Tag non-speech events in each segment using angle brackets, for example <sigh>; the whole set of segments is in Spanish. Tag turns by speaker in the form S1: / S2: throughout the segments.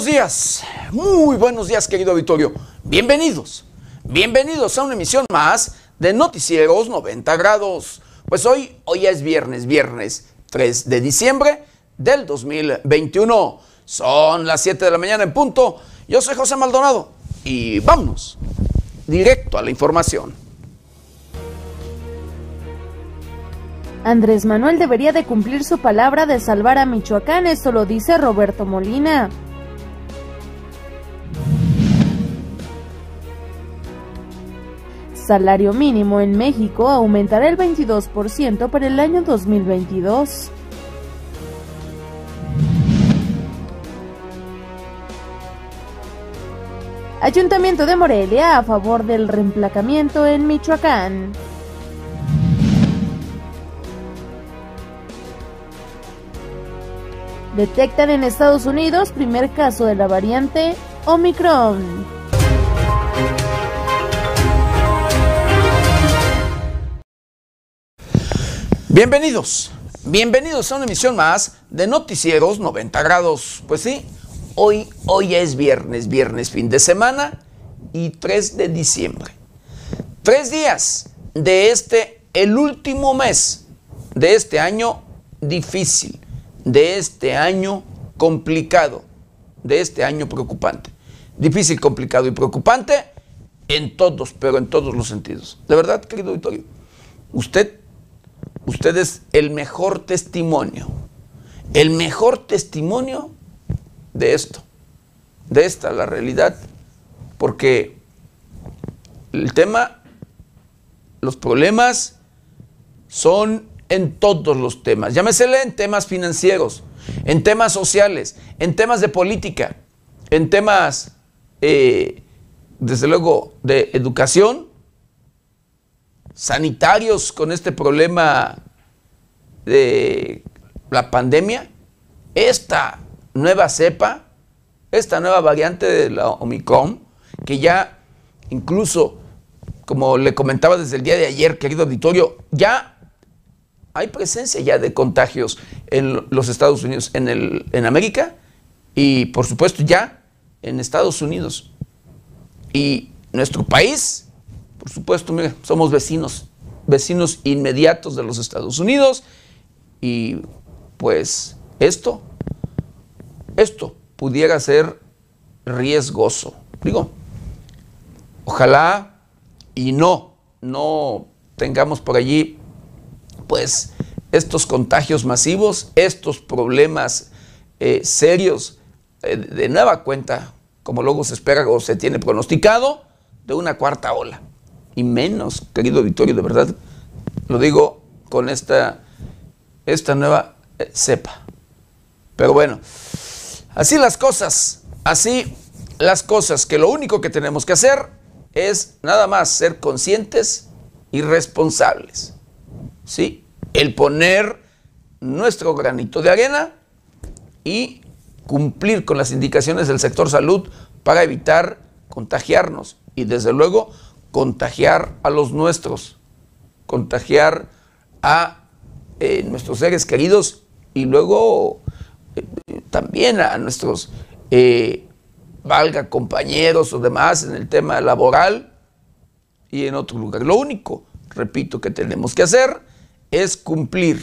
S1: buenos días, muy buenos días querido auditorio. Bienvenidos, bienvenidos a una emisión más de Noticieros 90 grados. Pues hoy, hoy es viernes, viernes 3 de diciembre del 2021. Son las 7 de la mañana en punto. Yo soy José Maldonado y vámonos directo a la información.
S2: Andrés Manuel debería de cumplir su palabra de salvar a Michoacán, esto lo dice Roberto Molina. Salario mínimo en México aumentará el 22% para el año 2022. Ayuntamiento de Morelia a favor del reemplacamiento en Michoacán. Detectan en Estados Unidos primer caso de la variante Omicron.
S1: Bienvenidos, bienvenidos a una emisión más de Noticieros 90 grados. Pues sí, hoy, hoy es viernes, viernes fin de semana y 3 de diciembre. Tres días de este, el último mes de este año difícil, de este año complicado, de este año preocupante. Difícil, complicado y preocupante en todos, pero en todos los sentidos. De verdad, querido auditorio, usted usted es el mejor testimonio, el mejor testimonio de esto, de esta, la realidad, porque el tema, los problemas son en todos los temas, llámesele en temas financieros, en temas sociales, en temas de política, en temas, eh, desde luego, de educación, sanitarios con este problema de la pandemia, esta nueva cepa, esta nueva variante de la Omicron, que ya incluso, como le comentaba desde el día de ayer, querido auditorio, ya hay presencia ya de contagios en los Estados Unidos, en, el, en América y por supuesto ya en Estados Unidos. Y nuestro país por supuesto, somos vecinos, vecinos inmediatos de los Estados Unidos y pues esto, esto pudiera ser riesgoso. Digo, ojalá y no, no tengamos por allí pues estos contagios masivos, estos problemas eh, serios eh, de nueva cuenta, como luego se espera o se tiene pronosticado, de una cuarta ola y menos, querido Vittorio, de verdad, lo digo con esta, esta nueva eh, cepa. Pero bueno, así las cosas, así las cosas, que lo único que tenemos que hacer es nada más ser conscientes y responsables. ¿Sí? El poner nuestro granito de arena y cumplir con las indicaciones del sector salud para evitar contagiarnos y desde luego contagiar a los nuestros, contagiar a eh, nuestros seres queridos y luego eh, también a nuestros, eh, valga, compañeros o demás en el tema laboral y en otro lugar. Lo único, repito, que tenemos que hacer es cumplir,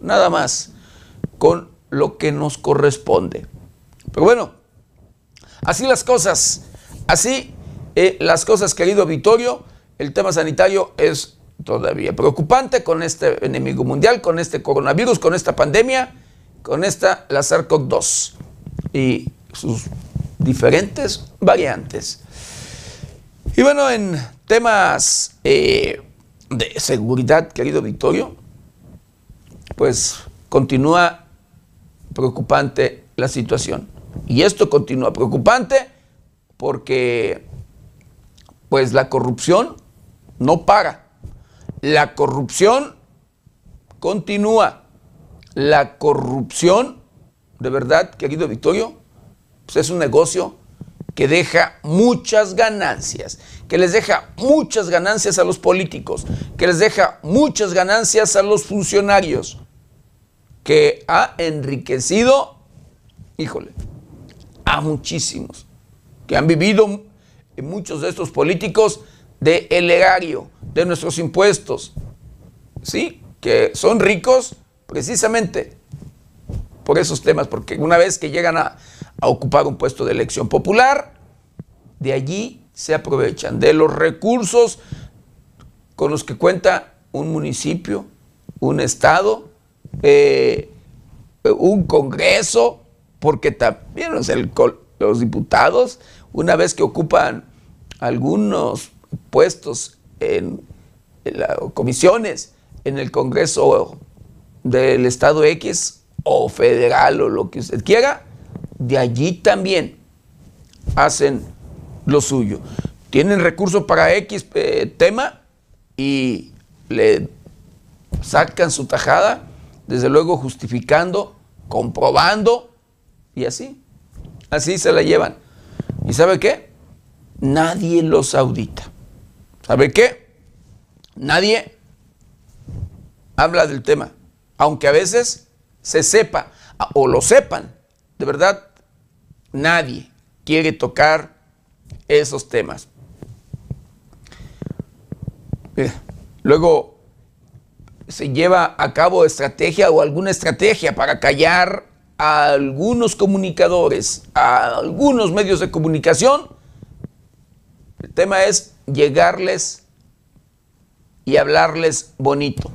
S1: nada más, con lo que nos corresponde. Pero bueno, así las cosas, así eh, las cosas, querido Vittorio, el tema sanitario es todavía preocupante con este enemigo mundial, con este coronavirus, con esta pandemia, con esta, la SARS-CoV-2 y sus diferentes variantes. Y bueno, en temas eh, de seguridad, querido Vittorio, pues continúa preocupante la situación. Y esto continúa preocupante porque pues la corrupción no para. La corrupción continúa. La corrupción, de verdad, querido Victorio, pues es un negocio que deja muchas ganancias, que les deja muchas ganancias a los políticos, que les deja muchas ganancias a los funcionarios, que ha enriquecido, híjole, a muchísimos que han vivido muchos de estos políticos de el erario, de nuestros impuestos, ¿sí? Que son ricos precisamente por esos temas, porque una vez que llegan a, ocupar un puesto de elección popular, de allí se aprovechan de los recursos con los que cuenta un municipio, un estado, eh, un congreso, porque también los diputados, una vez que ocupan algunos puestos en, comisiones en el Congreso del Estado X o federal o lo que usted quiera, de allí también hacen lo suyo. Tienen recursos para X eh, tema y le sacan su tajada, desde luego justificando, comprobando y así. Así se la llevan. ¿Y sabe qué? Nadie los audita. ¿Sabe qué? Nadie habla del tema, aunque a veces se sepa o lo sepan. De verdad, nadie quiere tocar esos temas. Luego se lleva a cabo estrategia o alguna estrategia para callar a algunos comunicadores, a algunos medios de comunicación. El tema es llegarles y hablarles bonito.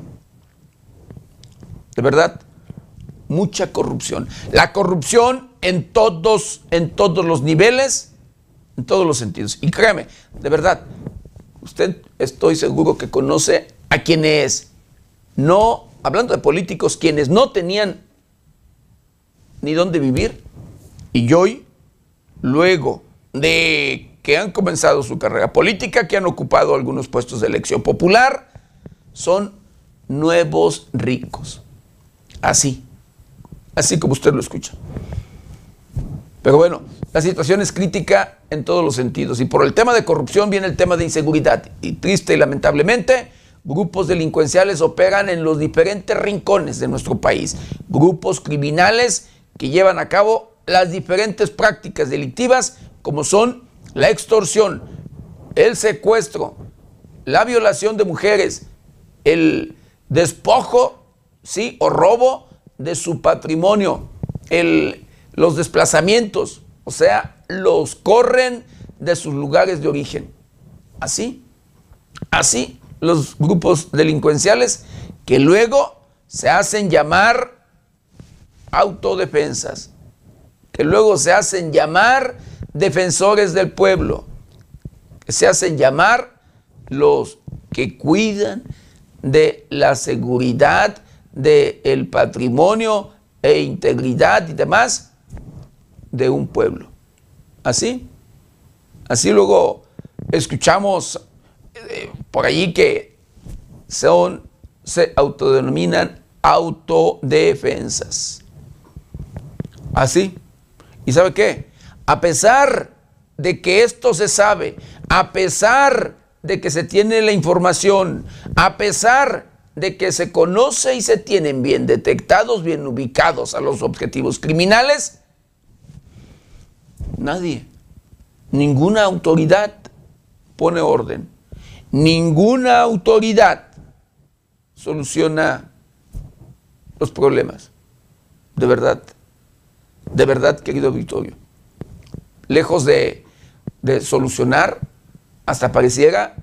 S1: De verdad, mucha corrupción. La corrupción en todos, en todos los niveles, en todos los sentidos. Y créame, de verdad, usted estoy seguro que conoce a quienes no, hablando de políticos, quienes no tenían ni dónde vivir y hoy, luego de que han comenzado su carrera política, que han ocupado algunos puestos de elección popular, son nuevos ricos. Así, así como usted lo escucha. Pero bueno, la situación es crítica en todos los sentidos. Y por el tema de corrupción viene el tema de inseguridad. Y triste y lamentablemente, grupos delincuenciales operan en los diferentes rincones de nuestro país. Grupos criminales que llevan a cabo las diferentes prácticas delictivas como son la extorsión, el secuestro, la violación de mujeres, el despojo, sí, o robo de su patrimonio, el, los desplazamientos, o sea, los corren de sus lugares de origen. Así, así los grupos delincuenciales que luego se hacen llamar autodefensas, que luego se hacen llamar defensores del pueblo, que se hacen llamar los que cuidan de la seguridad del patrimonio e integridad y demás de un pueblo. Así, así luego escuchamos eh, por allí que son, se autodenominan autodefensas. Así. ¿Y sabe qué? A pesar de que esto se sabe, a pesar de que se tiene la información, a pesar de que se conoce y se tienen bien detectados, bien ubicados a los objetivos criminales, Nadie. Ninguna autoridad pone orden. Ninguna autoridad soluciona los problemas. De verdad. De verdad, querido Victorio. Lejos de, solucionar, hasta pareciera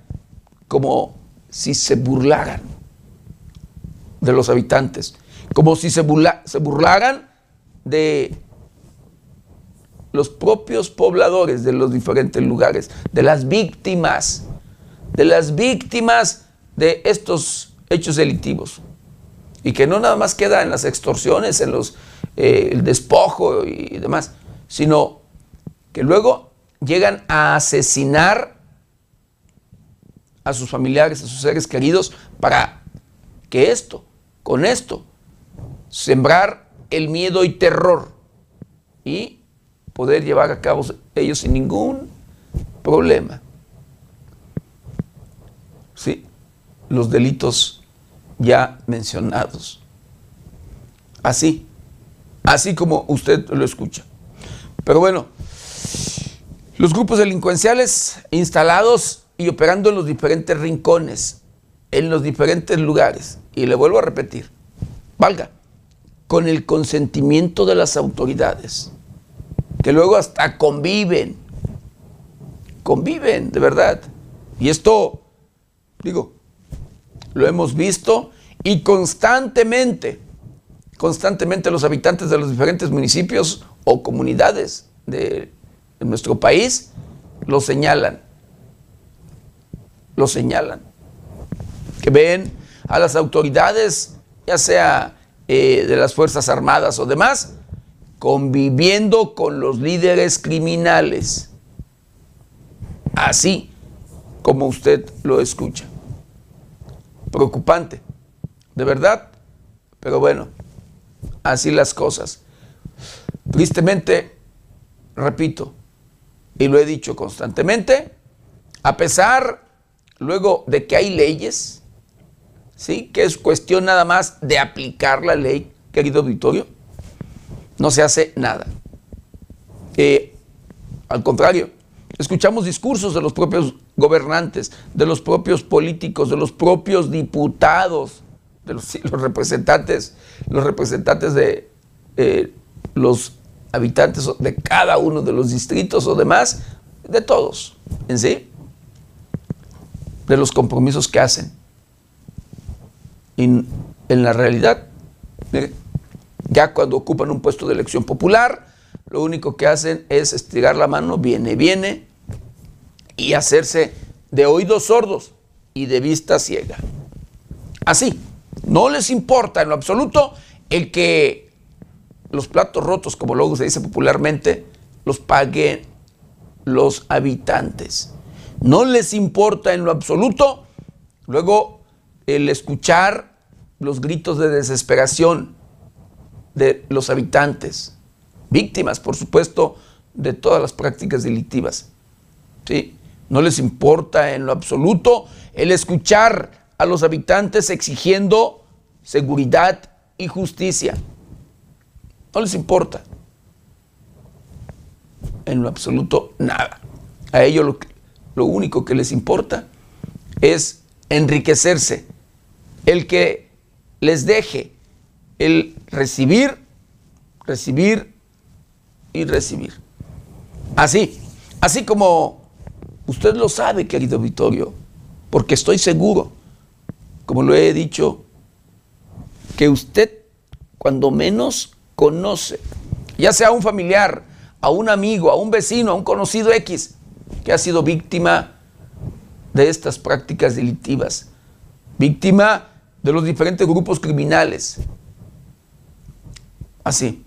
S1: como si se burlaran de los habitantes, como si se, se burlaran de los propios pobladores de los diferentes lugares, de las víctimas, de las víctimas de estos hechos delictivos. Y que no nada más queda en las extorsiones, en los, eh, el despojo y demás, sino que luego llegan a asesinar a sus familiares, a sus seres queridos, para que esto, con esto, sembrar el miedo y terror y poder llevar a cabo ellos sin ningún problema. Sí, los delitos ya mencionados. Así, así como usted lo escucha. Pero bueno, Los grupos delincuenciales instalados y operando en los diferentes rincones, en los diferentes lugares, y le vuelvo a repetir, valga, con el consentimiento de las autoridades, que luego hasta conviven, conviven, de verdad. Y esto, digo, lo hemos visto y constantemente, constantemente los habitantes de los diferentes municipios o comunidades de, nuestro país lo señalan, lo señalan, que ven a las autoridades, ya sea eh, de las Fuerzas Armadas o demás, conviviendo con los líderes criminales. Así como usted lo escucha. Preocupante, de verdad, pero bueno, así las cosas. Tristemente, repito, y lo he dicho constantemente, a pesar luego de que hay leyes, ¿sí? que es cuestión nada más de aplicar la ley, querido auditorio, no se hace nada. Eh, al contrario, escuchamos discursos de los propios gobernantes, de los propios políticos, de los propios diputados, de <laughs> los, representantes, los representantes de eh, los habitantes de cada uno de los distritos o demás, de todos en sí, de los compromisos que hacen. Y en la realidad, ya cuando ocupan un puesto de elección popular, lo único que hacen es estirar la mano, viene, viene, y hacerse de oídos sordos y de vista ciega. Así, no les importa en lo absoluto el que los platos rotos, como luego se dice popularmente, los paguen los habitantes. No les importa en lo absoluto luego el escuchar los gritos de desesperación de los habitantes, víctimas, por supuesto, de todas las prácticas delictivas. ¿Sí? No les importa en lo absoluto el escuchar a los habitantes exigiendo seguridad y justicia. No les importa. En lo absoluto nada. A ellos lo, único que les importa es enriquecerse. El que les deje el recibir, recibir y recibir. Así, así como usted lo sabe, querido Vittorio, porque estoy seguro, como lo he dicho, que usted cuando menos conoce, ya sea a un familiar, a un amigo, a un vecino, a un conocido X, que ha sido víctima de estas prácticas delictivas, víctima de los diferentes grupos criminales. Así,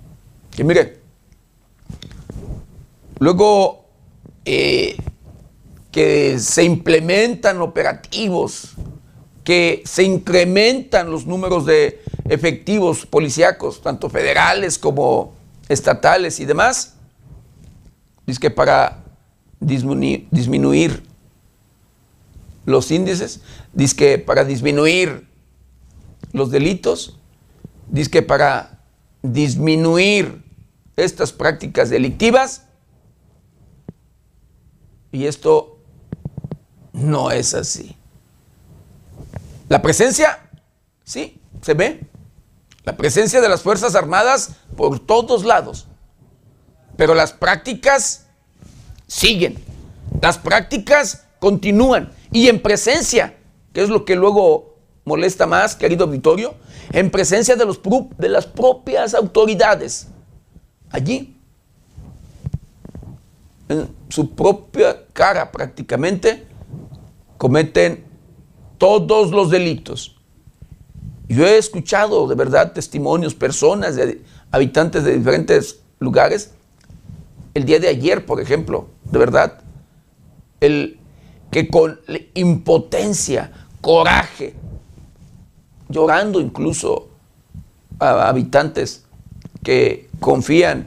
S1: que mire, luego eh, que se implementan operativos, que se incrementan los números de efectivos policíacos, tanto federales como estatales y demás, es para disminuir, los índices, dice para disminuir los delitos, dice para disminuir estas prácticas delictivas, y esto no es así. La presencia, sí, se ve. La presencia de las Fuerzas Armadas por todos lados. Pero las prácticas siguen. Las prácticas continúan. Y en presencia, que es lo que luego molesta más, querido auditorio, en presencia de, los, de las propias autoridades. Allí, en su propia cara prácticamente, cometen todos los delitos. Yo he escuchado de verdad testimonios, personas, de, habitantes de diferentes lugares. El día de ayer, por ejemplo, de verdad, el que con impotencia, coraje, llorando incluso a habitantes que confían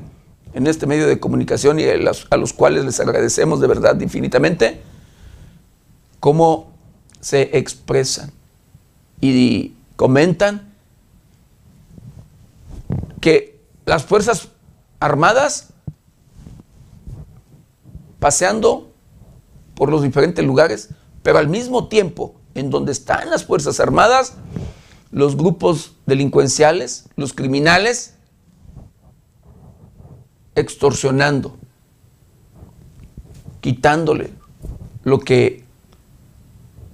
S1: en este medio de comunicación y a los, a los cuales les agradecemos de verdad infinitamente, cómo se expresan y comentan que las Fuerzas Armadas paseando por los diferentes lugares, pero al mismo tiempo, en donde están las Fuerzas Armadas, los grupos delincuenciales, los criminales, extorsionando, quitándole lo que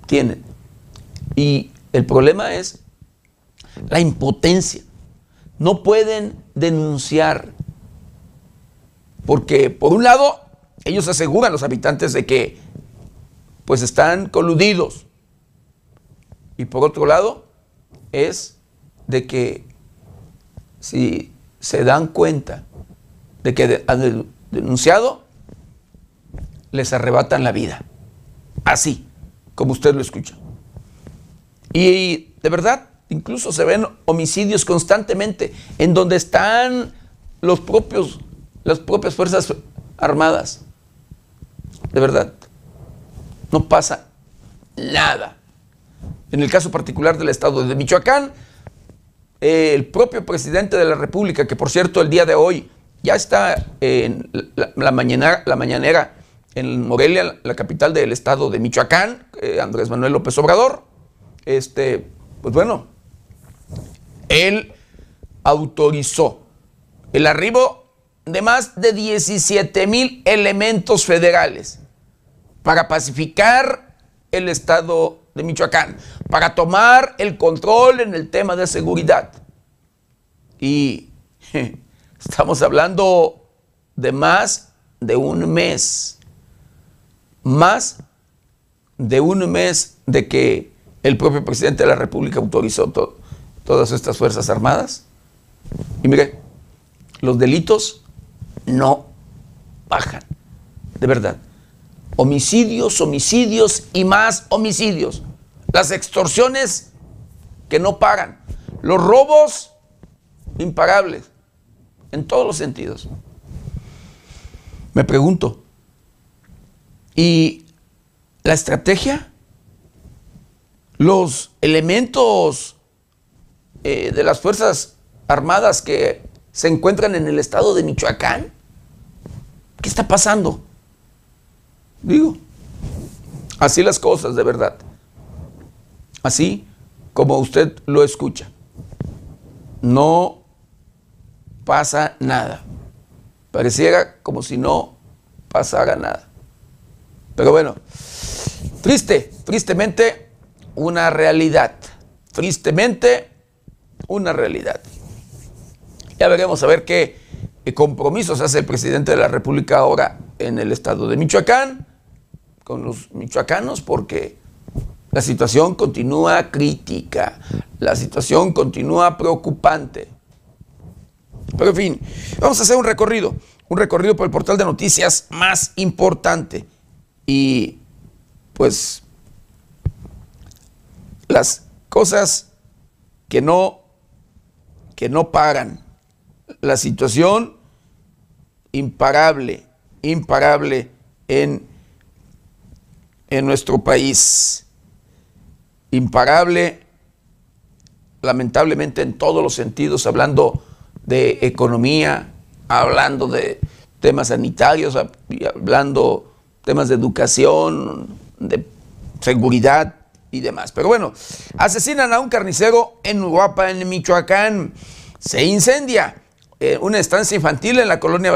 S1: tienen. Y el problema es la impotencia. No pueden denunciar. Porque por un lado, ellos aseguran los habitantes de que pues están coludidos. Y por otro lado, es de que si se dan cuenta de que han denunciado, les arrebatan la vida. Así, como usted lo escucha. Y de verdad, incluso se ven homicidios constantemente en donde están los propios, las propias fuerzas armadas. De verdad, no pasa nada. En el caso particular del estado de Michoacán, el propio presidente de la República, que por cierto el día de hoy ya está en la, mañana, la mañanera en Morelia, la capital del estado de Michoacán, eh, Andrés Manuel López Obrador, este, pues bueno, él autorizó el arribo de más de 17 mil elementos federales para pacificar el estado de Michoacán, para tomar el control en el tema de seguridad. Y <laughs> estamos hablando de más de un mes, más de un mes de que el propio presidente de la República autorizó todas estas Fuerzas Armadas. Y mire, los delitos no bajan, de verdad. Homicidios, homicidios y más homicidios. Las extorsiones que no pagan. Los robos imparables. En todos los sentidos. Me pregunto, ¿y la estrategia? los elementos eh, de las Fuerzas Armadas que se encuentran en el estado de Michoacán? ¿Qué está pasando? Digo, así las cosas de verdad. Así como usted lo escucha. No pasa nada. Pareciera como si no pasara nada. Pero bueno, triste, tristemente una realidad. Tristemente, una realidad. Ya veremos a ver qué compromisos hace el presidente de la República ahora en el estado de Michoacán, con los michoacanos, porque la situación continúa crítica, la situación continúa preocupante. Pero en fin, vamos a hacer un recorrido, un recorrido por el portal de noticias más importante. Y pues las cosas que no, que no pagan. La situación imparable, imparable en, en nuestro país. Imparable, lamentablemente en todos los sentidos, hablando de economía, hablando de temas sanitarios, hablando temas de educación, de seguridad, y demás. Pero bueno, asesinan a un carnicero en Uruapa, en Michoacán. Se incendia eh, una estancia infantil en la colonia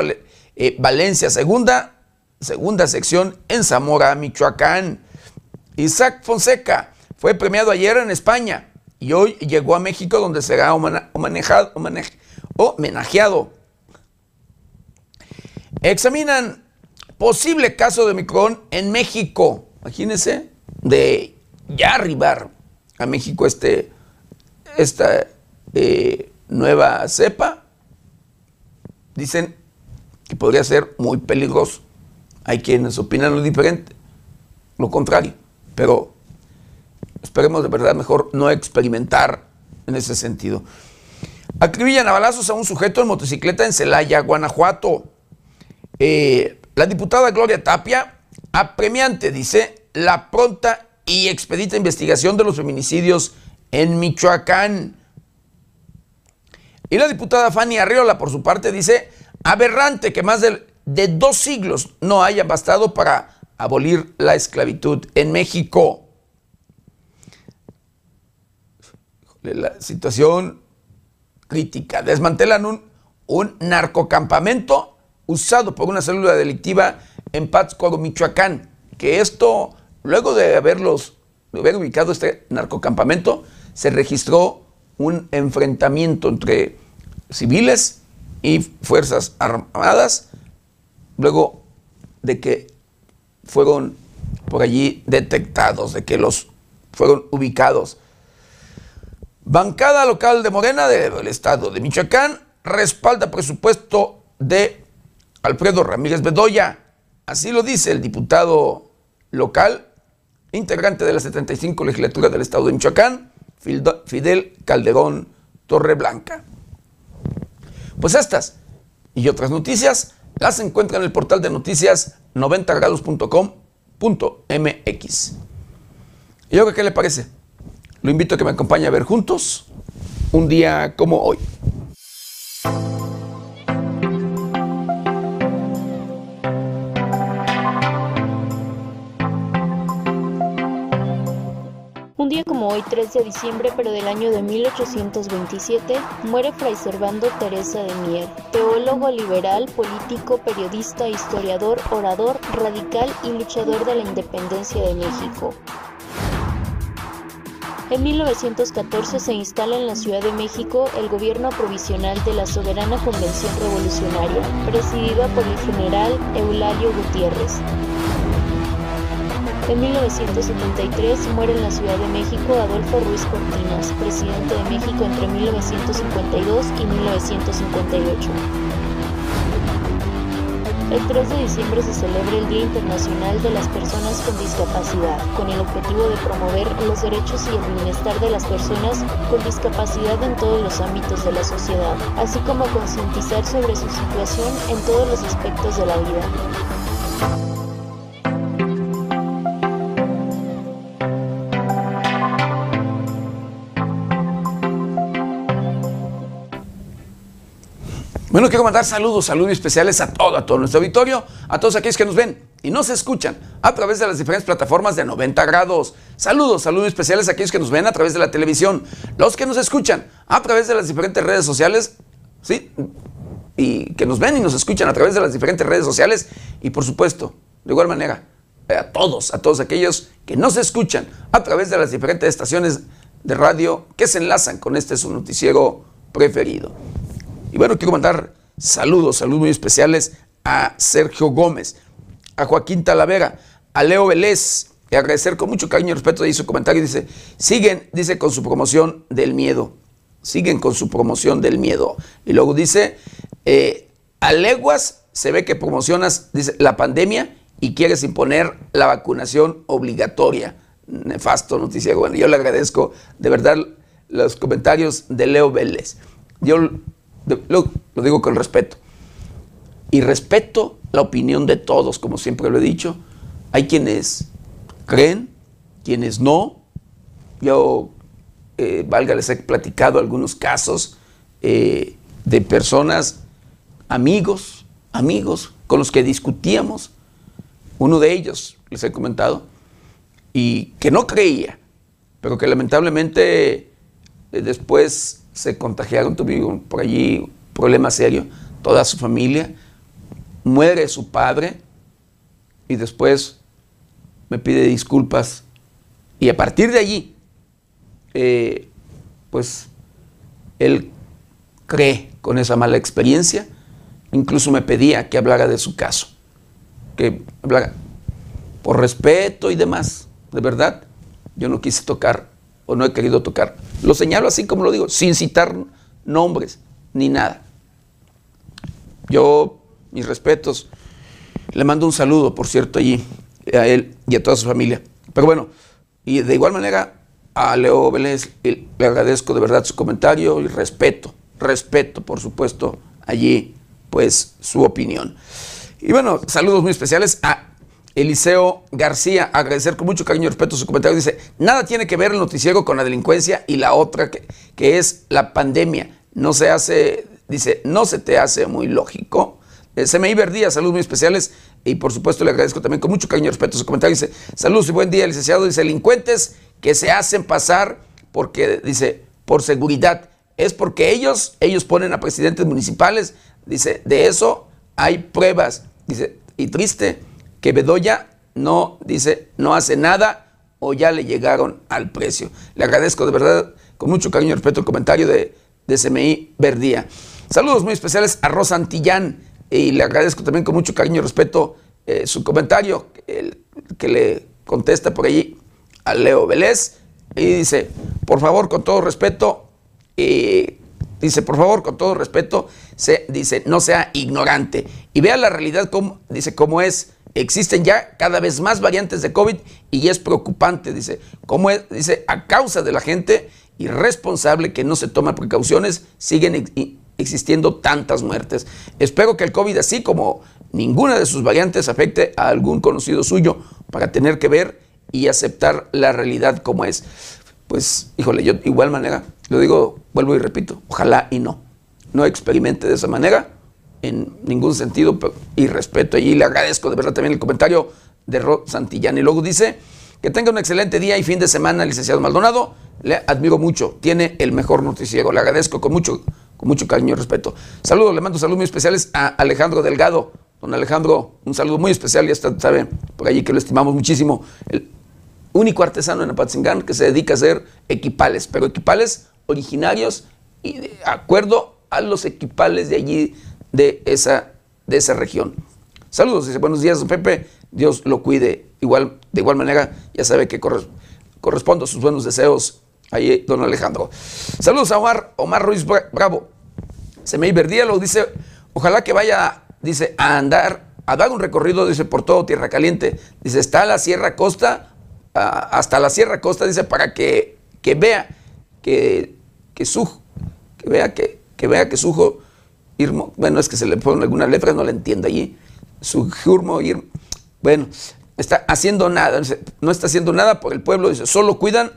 S1: eh, Valencia, segunda, segunda sección en Zamora, Michoacán. Isaac Fonseca fue premiado ayer en España y hoy llegó a México donde será homenajeado. Examinan posible caso de Omicron en México. Imagínense, de ya arribar a México este, esta eh, nueva cepa, dicen que podría ser muy peligroso. Hay quienes opinan lo diferente, lo contrario, pero esperemos de verdad mejor no experimentar en ese sentido. Acribillan a balazos a un sujeto en motocicleta en Celaya, Guanajuato. Eh, la diputada Gloria Tapia, apremiante, dice, la pronta y expedita investigación de los feminicidios en Michoacán. Y la diputada Fanny Arriola, por su parte, dice, aberrante que más de dos siglos no haya bastado para abolir la esclavitud en México. La situación crítica. Desmantelan un, un narcocampamento usado por una célula delictiva en Pátzcuaro, Michoacán. Que esto, luego de haberlos, de haber ubicado este narcocampamento, se registró un enfrentamiento entre civiles y fuerzas armadas, luego de que fueron por allí detectados, de que los fueron ubicados. Bancada local de Morena del estado de Michoacán respalda presupuesto de Alfredo Ramírez Bedoya. Así lo dice el diputado local, integrante de la 75 legislatura del estado de Michoacán, Fidel Calderón Torreblanca. Pues estas y otras noticias las encuentran en el portal de noticias 90grados.com.mx. ¿Y ahora qué le parece? Lo invito a que me acompañe a ver juntos un día como hoy.
S3: Día como hoy, 3 de diciembre, pero del año de 1827, muere Fray Servando Teresa de Mier, teólogo liberal, político, periodista, historiador, orador, radical y luchador de la independencia de México. En 1914 se instala en la Ciudad de México el gobierno provisional de la Soberana Convención Revolucionaria, presidida por el general Eulalio Gutiérrez. En 1973 muere en la Ciudad de México Adolfo Ruiz Cortinas, presidente de México entre 1952 y 1958. El 3 de diciembre se celebra el Día Internacional de las Personas con Discapacidad, con el objetivo de promover los derechos y el bienestar de las personas con discapacidad en todos los ámbitos de la sociedad, así como concientizar sobre su situación en todos los aspectos de la vida.
S1: Bueno, quiero mandar saludos, saludos especiales a todo, a todo nuestro auditorio, a todos aquellos que nos ven y nos escuchan a través de las diferentes plataformas de 90 grados. Saludos, saludos especiales a aquellos que nos ven a través de la televisión, los que nos escuchan a través de las diferentes redes sociales, ¿sí? Y que nos ven y nos escuchan a través de las diferentes redes sociales y por supuesto, de igual manera, eh, a todos, a todos aquellos que nos escuchan a través de las diferentes estaciones de radio que se enlazan con este su noticiero preferido. Y bueno, quiero mandar saludos, saludos muy especiales a Sergio Gómez, a Joaquín Talavera, a Leo Vélez, y agradecer con mucho cariño y respeto ahí su comentario. Dice, siguen, dice, con su promoción del miedo. Siguen con su promoción del miedo. Y luego dice, eh, a leguas se ve que promocionas, dice, la pandemia y quieres imponer la vacunación obligatoria. Nefasto noticia. Bueno, yo le agradezco de verdad los comentarios de Leo Vélez. Yo lo, digo con respeto. Y respeto la opinión de todos, como siempre lo he dicho. Hay quienes creen, quienes no. Yo, eh, valga, les he platicado algunos casos eh, de personas, amigos, amigos, con los que discutíamos. Uno de ellos, les he comentado, y que no creía, pero que lamentablemente eh, después se contagiaron, tuvieron por allí problema serio, toda su familia, muere su padre y después me pide disculpas. Y a partir de allí, eh, pues él cree con esa mala experiencia, incluso me pedía que hablara de su caso, que hablara por respeto y demás, de verdad, yo no quise tocar o no he querido tocar. Lo señalo así como lo digo, sin citar nombres ni nada. Yo, mis respetos, le mando un saludo, por cierto, allí, a él y a toda su familia. Pero bueno, y de igual manera a Leo Vélez le agradezco de verdad su comentario y respeto, respeto, por supuesto, allí, pues, su opinión. Y bueno, saludos muy especiales a Eliseo García, agradecer con mucho cariño y respeto su comentario. Dice, nada tiene que ver el noticiero con la delincuencia y la otra que, que es la pandemia. No se hace, dice, no se te hace muy lógico. Eh, CMI Verdía, saludos muy especiales y por supuesto le agradezco también con mucho cariño y respeto su comentario. Dice, saludos y buen día, licenciado. Dice, delincuentes que se hacen pasar porque, dice, por seguridad. Es porque ellos, ellos ponen a presidentes municipales. Dice, de eso hay pruebas. Dice, y triste que Bedoya no, dice, no hace nada o ya le llegaron al precio. Le agradezco de verdad con mucho cariño y respeto el comentario de, de CMI Verdía. Saludos muy especiales a Rosa Antillán y le agradezco también con mucho cariño y respeto eh, su comentario, el, que le contesta por allí a Leo Vélez y dice, por favor, con todo respeto, y dice, por favor, con todo respeto, se, dice, no sea ignorante y vea la realidad como, dice, cómo es. Existen ya cada vez más variantes de COVID y es preocupante, dice, cómo es, dice, a causa de la gente irresponsable que no se toma precauciones, siguen existiendo tantas muertes. Espero que el COVID, así como ninguna de sus variantes, afecte a algún conocido suyo para tener que ver y aceptar la realidad como es. Pues, híjole, yo igual manera, lo digo, vuelvo y repito, ojalá y no. No experimente de esa manera en ningún sentido y respeto. Y le agradezco de verdad también el comentario de Ro Santillán. Y luego dice que tenga un excelente día y fin de semana, licenciado Maldonado. Le admiro mucho, tiene el mejor noticiero. Le agradezco con mucho mucho cariño y respeto. Saludos, le mando saludos muy especiales a Alejandro Delgado. Don Alejandro, un saludo muy especial, ya está, sabe, por allí que lo estimamos muchísimo. El único artesano en Apatzingán que se dedica a hacer equipales, pero equipales originarios y de acuerdo a los equipales de allí, de esa, de esa región. Saludos, dice, buenos días, Pepe, Dios lo cuide. Igual, de igual manera, ya sabe que correspondo a sus buenos deseos ahí, don Alejandro. Saludos a Omar, Omar Ruiz Bravo. Se me lo dice, ojalá que vaya, dice, a andar, a dar un recorrido, dice, por todo Tierra Caliente. Dice, está la Sierra Costa, hasta la Sierra Costa, dice, para que, que vea que, que que vea que, que vea que su Irmo, bueno, es que se le ponen alguna letra, no la entiendo allí. Su Irmo, bueno, está haciendo nada, no está haciendo nada por el pueblo, dice, solo cuidan,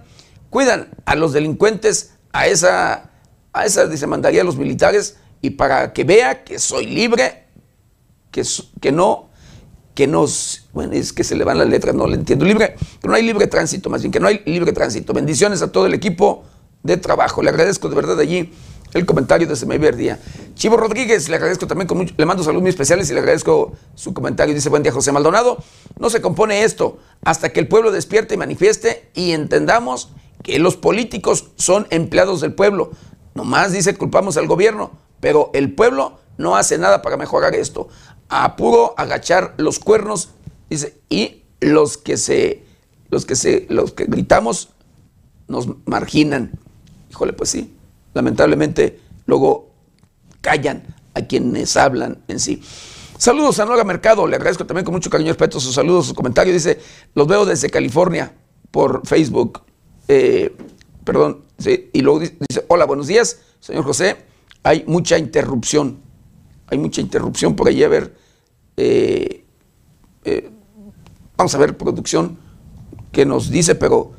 S1: cuidan a los delincuentes, a esa a esa dice, mandaría a los militares y para que vea que soy libre, que, que no, que nos, bueno, es que se le van las letras, no le entiendo, libre, que no hay libre tránsito, más bien que no hay libre tránsito. Bendiciones a todo el equipo de trabajo. Le agradezco de verdad allí el comentario de Semever Día. Chivo Rodríguez, le agradezco también con mucho, le mando saludos muy especiales y le agradezco su comentario. Dice, buen día José Maldonado, no se compone esto hasta que el pueblo despierte y manifieste y entendamos que los políticos son empleados del pueblo, Nomás dice culpamos al gobierno, pero el pueblo no hace nada para mejorar esto. A puro agachar los cuernos, dice, y los que se, los que se, los que gritamos nos marginan. Híjole, pues sí, lamentablemente luego callan a quienes hablan en sí. Saludos a Nueva Mercado, le agradezco también con mucho cariño y respeto sus saludos, sus comentarios. Dice, los veo desde California por Facebook. Eh, perdón, y luego dice, hola, buenos días, señor José, hay mucha interrupción, hay mucha interrupción por allí, a ver, eh, eh, vamos a ver producción que nos dice, pero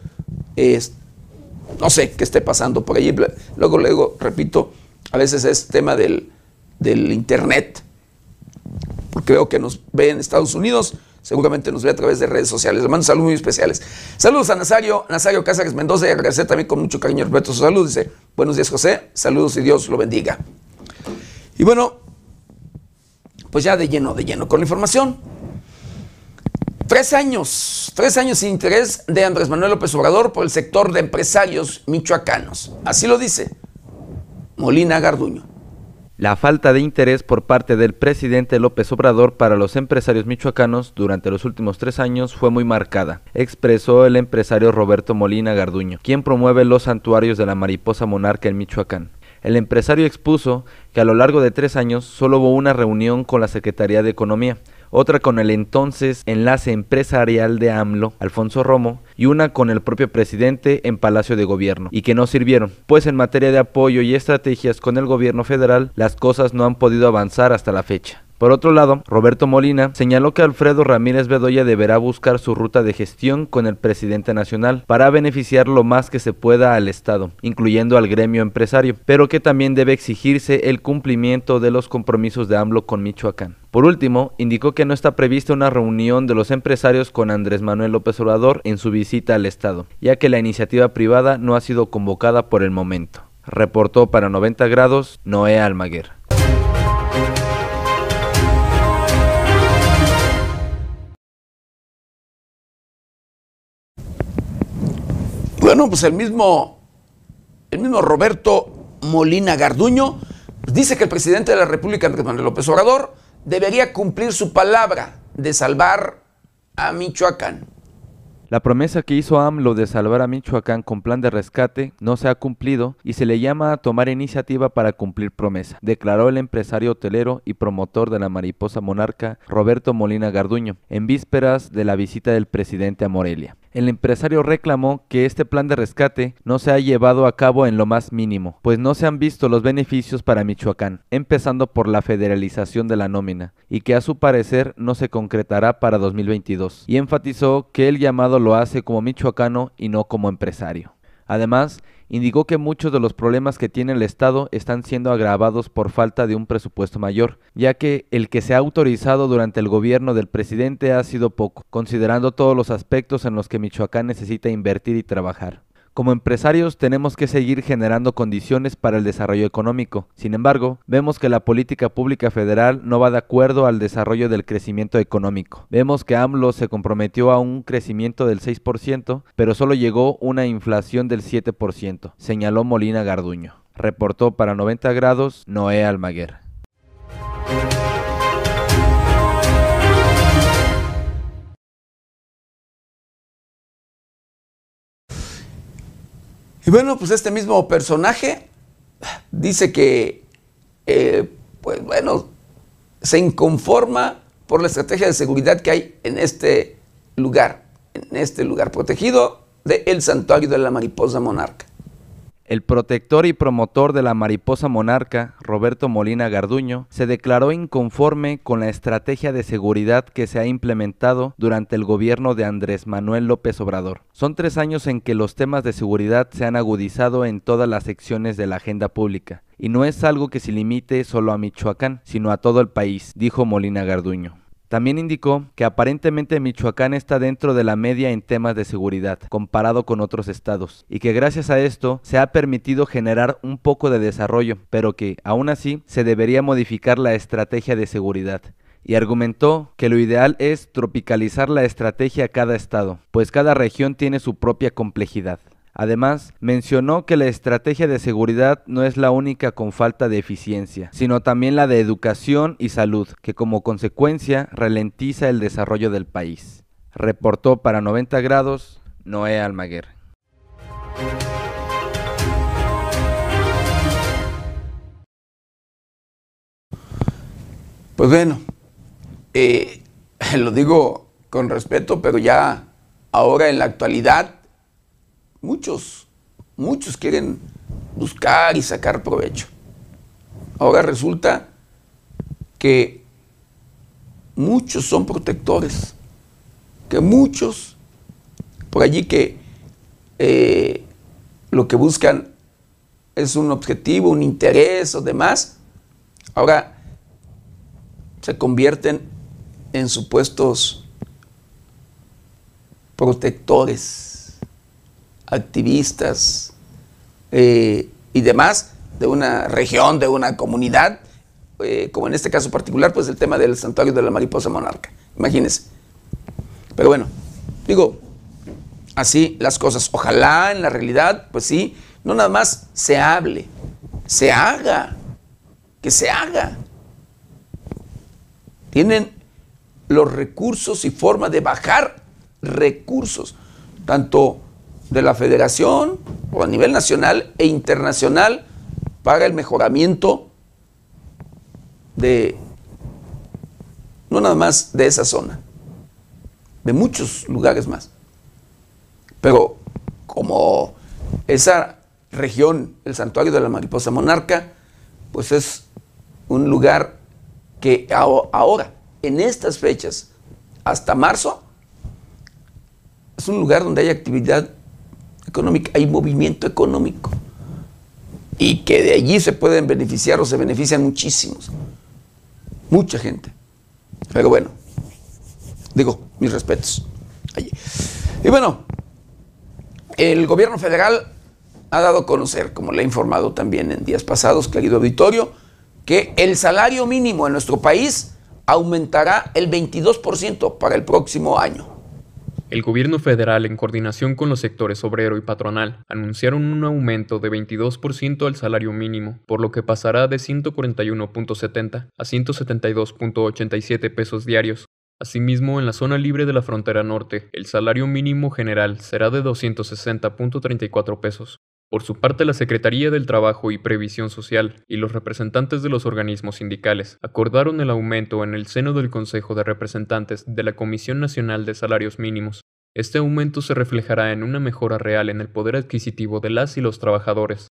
S1: no sé qué esté pasando por allí. Luego, luego, repito, a veces es tema del, del internet, porque veo que nos ve en Estados Unidos, seguramente nos ve a través de redes sociales. Le mando saludos muy especiales. Saludos a Nazario, Nazario Cáceres Mendoza y agradecer también con mucho cariño y respeto su salud. Dice, buenos días José, saludos y Dios lo bendiga. Y bueno, pues ya de lleno, de lleno con la información. Tres años, tres años sin interés de Andrés Manuel López Obrador por el sector de empresarios michoacanos. Así lo dice Molina Garduño.
S4: La falta de interés por parte del presidente López Obrador para los empresarios michoacanos durante los últimos tres años fue muy marcada, expresó el empresario Roberto Molina Garduño, quien promueve los santuarios de la mariposa monarca en Michoacán. El empresario expuso que a lo largo de tres años solo hubo una reunión con la Secretaría de Economía, otra con el entonces enlace empresarial de AMLO, Alfonso Romo, y una con el propio presidente en Palacio de Gobierno, y que no sirvieron, pues en materia de apoyo y estrategias con el gobierno federal las cosas no han podido avanzar hasta la fecha. Por otro lado, Roberto Molina señaló que Alfredo Ramírez Bedoya deberá buscar su ruta de gestión con el presidente nacional para beneficiar lo más que se pueda al Estado, incluyendo al gremio empresario, pero que también debe exigirse el cumplimiento de los compromisos de AMLO con Michoacán. Por último, indicó que no está prevista una reunión de los empresarios con Andrés Manuel López Obrador en su visita al Estado, ya que la iniciativa privada no ha sido convocada por el momento. Reportó para 90 grados Noé Almaguer.
S1: Bueno, pues el mismo, el mismo Roberto Molina Garduño dice que el presidente de la República, Andrés Manuel López Obrador, debería cumplir su palabra de salvar a Michoacán.
S4: La promesa que hizo AMLO de salvar a Michoacán con plan de rescate no se ha cumplido y se le llama a tomar iniciativa para cumplir promesa, declaró el empresario hotelero y promotor de la mariposa monarca Roberto Molina Garduño, en vísperas de la visita del presidente a Morelia. El empresario reclamó que este plan de rescate no se ha llevado a cabo en lo más mínimo, pues no se han visto los beneficios para Michoacán, empezando por la federalización de la nómina, y que a su parecer no se concretará para 2022, y enfatizó que el llamado lo hace como michoacano y no como empresario. Además, indicó que muchos de los problemas que tiene el Estado están siendo agravados por falta de un presupuesto mayor, ya que el que se ha autorizado durante el gobierno del presidente ha sido poco, considerando todos los aspectos en los que Michoacán necesita invertir y trabajar. Como empresarios tenemos que seguir generando condiciones para el desarrollo económico. Sin embargo, vemos que la política pública federal no va de acuerdo al desarrollo del crecimiento económico. Vemos que AMLO se comprometió a un crecimiento del 6%, pero solo llegó una inflación del 7%, señaló Molina Garduño. Reportó para 90 grados Noé Almaguer.
S1: Y bueno, pues este mismo personaje dice que, eh, pues bueno, se inconforma por la estrategia de seguridad que hay en este lugar, en este lugar protegido del el santuario de la mariposa monarca.
S4: El protector y promotor de la mariposa monarca, Roberto Molina Garduño, se declaró inconforme con la estrategia de seguridad que se ha implementado durante el gobierno de Andrés Manuel López Obrador. Son tres años en que los temas de seguridad se han agudizado en todas las secciones de la agenda pública, y no es algo que se limite solo a Michoacán, sino a todo el país, dijo Molina Garduño. También indicó que aparentemente Michoacán está dentro de la media en temas de seguridad, comparado con otros estados, y que gracias a esto se ha permitido generar un poco de desarrollo, pero que, aún así, se debería modificar la estrategia de seguridad y argumentó que lo ideal es tropicalizar la estrategia a cada estado, pues cada región tiene su propia complejidad. Además, mencionó que la estrategia de seguridad no es la única con falta de eficiencia, sino también la de educación y salud, que como consecuencia ralentiza el desarrollo del país. Reportó para 90 grados Noé Almaguer.
S1: Pues bueno, eh, <laughs> lo digo con respeto, pero ya ahora en la actualidad Muchos, muchos quieren buscar y sacar provecho. Ahora resulta que muchos son protectores, que muchos, por allí que eh, lo que buscan es un objetivo, un interés o demás, ahora se convierten en supuestos protectores activistas eh, y demás de una región, de una comunidad, eh, como en este caso particular, pues el tema del santuario de la mariposa monarca. Imagínense. Pero bueno, digo, así las cosas. Ojalá en la realidad, pues sí, no nada más se hable, se haga, que se haga. Tienen los recursos y forma de bajar recursos, tanto de la federación o a nivel nacional e internacional para el mejoramiento de, no nada más de esa zona, de muchos lugares más. Pero como esa región, el santuario de la mariposa monarca, pues es un lugar que ahora, en estas fechas, hasta marzo, es un lugar donde hay actividad económica, hay movimiento económico. Y que de allí se pueden beneficiar o se benefician muchísimos. Mucha gente. Pero bueno, digo, mis respetos. Y bueno, el gobierno federal ha dado a conocer, como le he informado también en días pasados, querido auditorio, que el salario mínimo en nuestro país aumentará el 22% para el próximo año.
S5: El gobierno federal, en coordinación con los sectores obrero y patronal, anunciaron un aumento de 22% al salario mínimo, por lo que pasará de 141.70 a 172.87 pesos diarios, Asimismo, en la zona libre de la frontera norte, el salario mínimo general será de 260.34 pesos. Por su parte, la Secretaría del Trabajo y Previsión Social y los representantes de los organismos sindicales acordaron el aumento en el seno del Consejo de Representantes de la Comisión Nacional de Salarios Mínimos. Este aumento se reflejará en una mejora real en el poder adquisitivo de las y los trabajadores,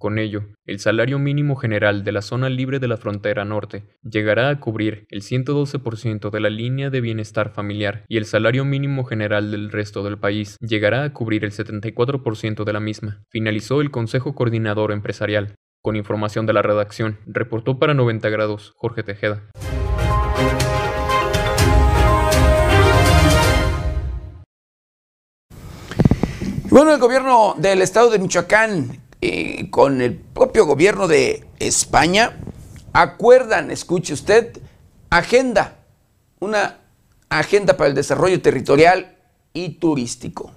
S5: con ello, el salario mínimo general de la zona libre de la frontera norte llegará a cubrir el 112% de la línea de bienestar familiar y el salario mínimo general del resto del país llegará a cubrir el 74% de la misma. Finalizó el Consejo Coordinador Empresarial. Con información de la redacción, reportó para 90 grados Jorge Tejeda.
S1: Bueno, el gobierno del estado de Michoacán eh, con el propio gobierno de España, acuerdan, escuche usted, agenda, una agenda para el desarrollo territorial y turístico.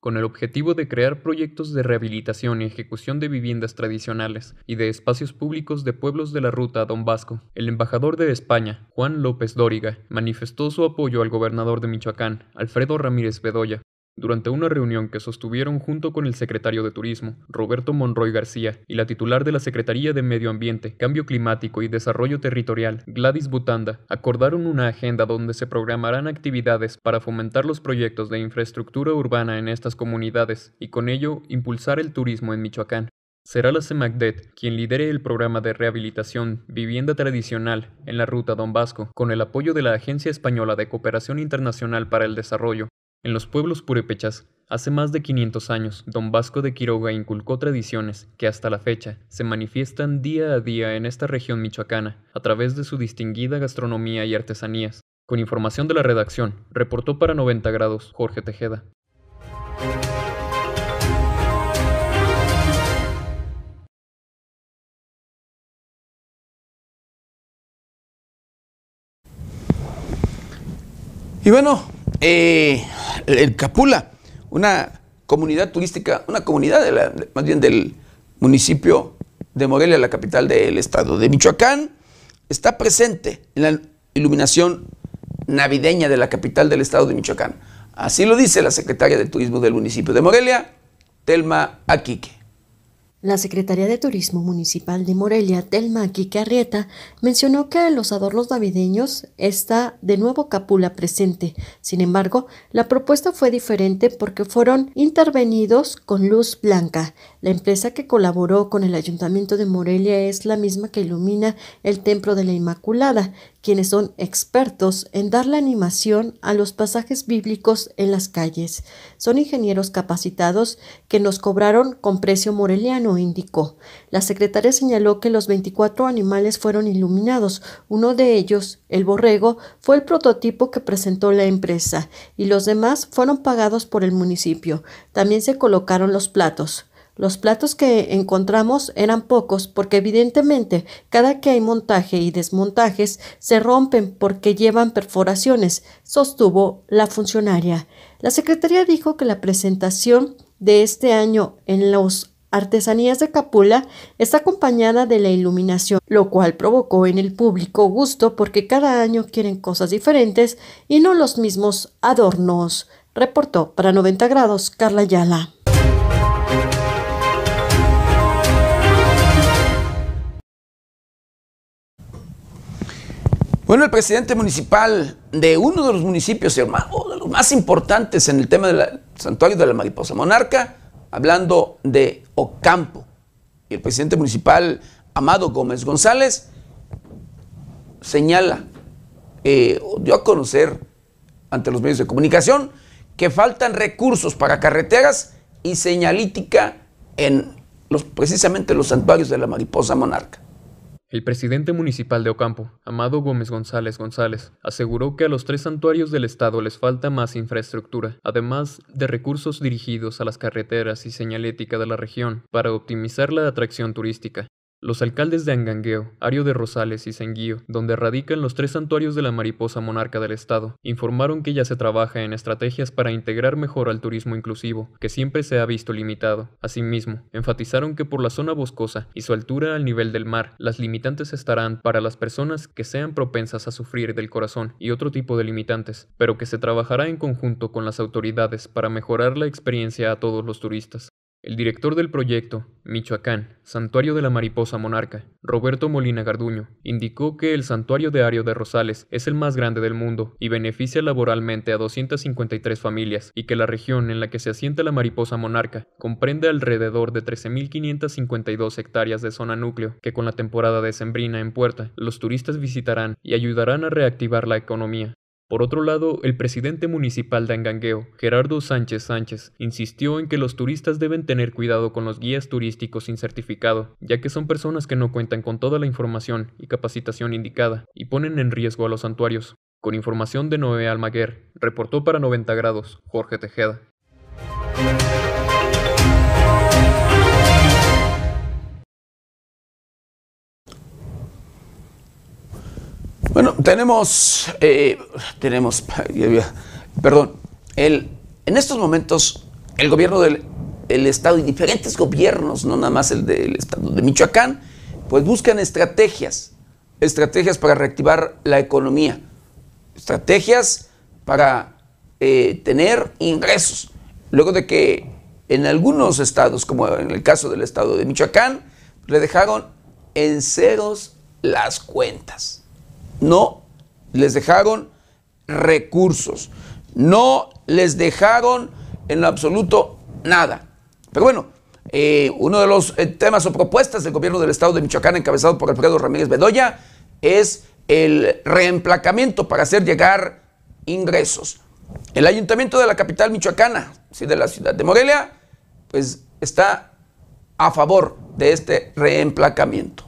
S5: Con el objetivo de crear proyectos de rehabilitación y ejecución de viviendas tradicionales y de espacios públicos de pueblos de la ruta Don Vasco, el embajador de España, Juan López Dóriga, manifestó su apoyo al gobernador de Michoacán, Alfredo Ramírez Bedoya, durante una reunión que sostuvieron junto con el secretario de Turismo, Roberto Monroy García, y la titular de la Secretaría de Medio Ambiente, Cambio Climático y Desarrollo Territorial, Gladys Butanda, acordaron una agenda donde se programarán actividades para fomentar los proyectos de infraestructura urbana en estas comunidades y con ello impulsar el turismo en Michoacán. Será la CEMACDET quien lidere el programa de rehabilitación Vivienda Tradicional en la ruta Don Vasco, con el apoyo de la Agencia Española de Cooperación Internacional para el Desarrollo, en los pueblos purépechas, hace más de 500 años, don Vasco de Quiroga inculcó tradiciones que hasta la fecha se manifiestan día a día en esta región michoacana a través de su distinguida gastronomía y artesanías. Con información de la redacción, reportó para 90 grados Jorge Tejeda.
S1: Y bueno, eh, el Capula, una comunidad turística, una comunidad más bien del municipio de Morelia, la capital del estado de Michoacán, está presente en la iluminación navideña de la capital del estado de Michoacán. Así lo dice la secretaria de Turismo del municipio de Morelia, Telma Aquique.
S6: La Secretaría de Turismo Municipal de Morelia, Telma Arrieta, mencionó que en los adornos navideños está de nuevo Capula presente. Sin embargo, la propuesta fue diferente porque fueron intervenidos con luz blanca. La empresa que colaboró con el Ayuntamiento de Morelia es la misma que ilumina el Templo de la Inmaculada, quienes son expertos en dar la animación a los pasajes bíblicos en las calles. Son ingenieros capacitados que nos cobraron con precio moreliano, indicó. La secretaria señaló que los 24 animales fueron iluminados. Uno de ellos, el borrego, fue el prototipo que presentó la empresa y los demás fueron pagados por el municipio. También se colocaron los platos. Los platos que encontramos eran pocos porque evidentemente cada que hay montaje y desmontajes se rompen porque llevan perforaciones, sostuvo la funcionaria. La Secretaría dijo que la presentación de este año en los Artesanías de Capula está acompañada de la iluminación, lo cual provocó en el público gusto porque cada año quieren cosas diferentes y no los mismos adornos. Reportó para 90 grados Carla Yala.
S1: Bueno, el presidente municipal de uno de los municipios, de los más importantes en el tema del santuario de la mariposa monarca, hablando de Ocampo, y el presidente municipal Amado Gómez González, señala, eh, dio a conocer ante los medios de comunicación que faltan recursos para carreteras y señalítica en los, precisamente los santuarios de la mariposa monarca.
S5: El presidente municipal de Ocampo, Amado Gómez González González, aseguró que a los tres santuarios del estado les falta más infraestructura, además de recursos dirigidos a las carreteras y señalética de la región para optimizar la atracción turística. Los alcaldes de Angangueo, Ario de Rosales y Senguío, donde radican los tres santuarios de la mariposa monarca del estado, informaron que ya se trabaja en estrategias para integrar mejor al turismo inclusivo, que siempre se ha visto limitado. Asimismo, enfatizaron que por la zona boscosa y su altura al nivel del mar, las limitantes estarán para las personas que sean propensas a sufrir del corazón y otro tipo de limitantes, pero que se trabajará en conjunto con las autoridades para mejorar la experiencia a todos los turistas. El director del proyecto, Michoacán, Santuario de la Mariposa Monarca, Roberto Molina Garduño, indicó que el santuario de Ario de Rosales es el más grande del mundo y beneficia laboralmente a 253 familias y que la región en la que se asienta la mariposa monarca comprende alrededor de 13.552 hectáreas de zona núcleo que con la temporada de sembrina en puerta los turistas visitarán y ayudarán a reactivar la economía. Por otro lado, el presidente municipal de Angangueo, Gerardo Sánchez Sánchez, insistió en que los turistas deben tener cuidado con los guías turísticos sin certificado, ya que son personas que no cuentan con toda la información y capacitación indicada y ponen en riesgo a los santuarios. Con información de Noé Almaguer, reportó para 90 grados Jorge Tejeda.
S1: Bueno, tenemos, eh, tenemos, <laughs> perdón, el, en estos momentos el gobierno del Estado y diferentes gobiernos, no nada más el del Estado de Michoacán, pues buscan estrategias, estrategias para reactivar la economía, estrategias para eh, tener ingresos. Luego de que en algunos estados, como en el caso del estado de Michoacán, le dejaron en ceros las cuentas no les dejaron recursos, no les dejaron en absoluto nada. Pero bueno, eh, uno de los eh, temas o propuestas del gobierno del estado de Michoacán, encabezado por Alfredo Ramírez Bedoya, es el reemplacamiento para hacer llegar ingresos. El ayuntamiento de la capital michoacana, sí, de la ciudad de Morelia, pues está a favor de este reemplacamiento.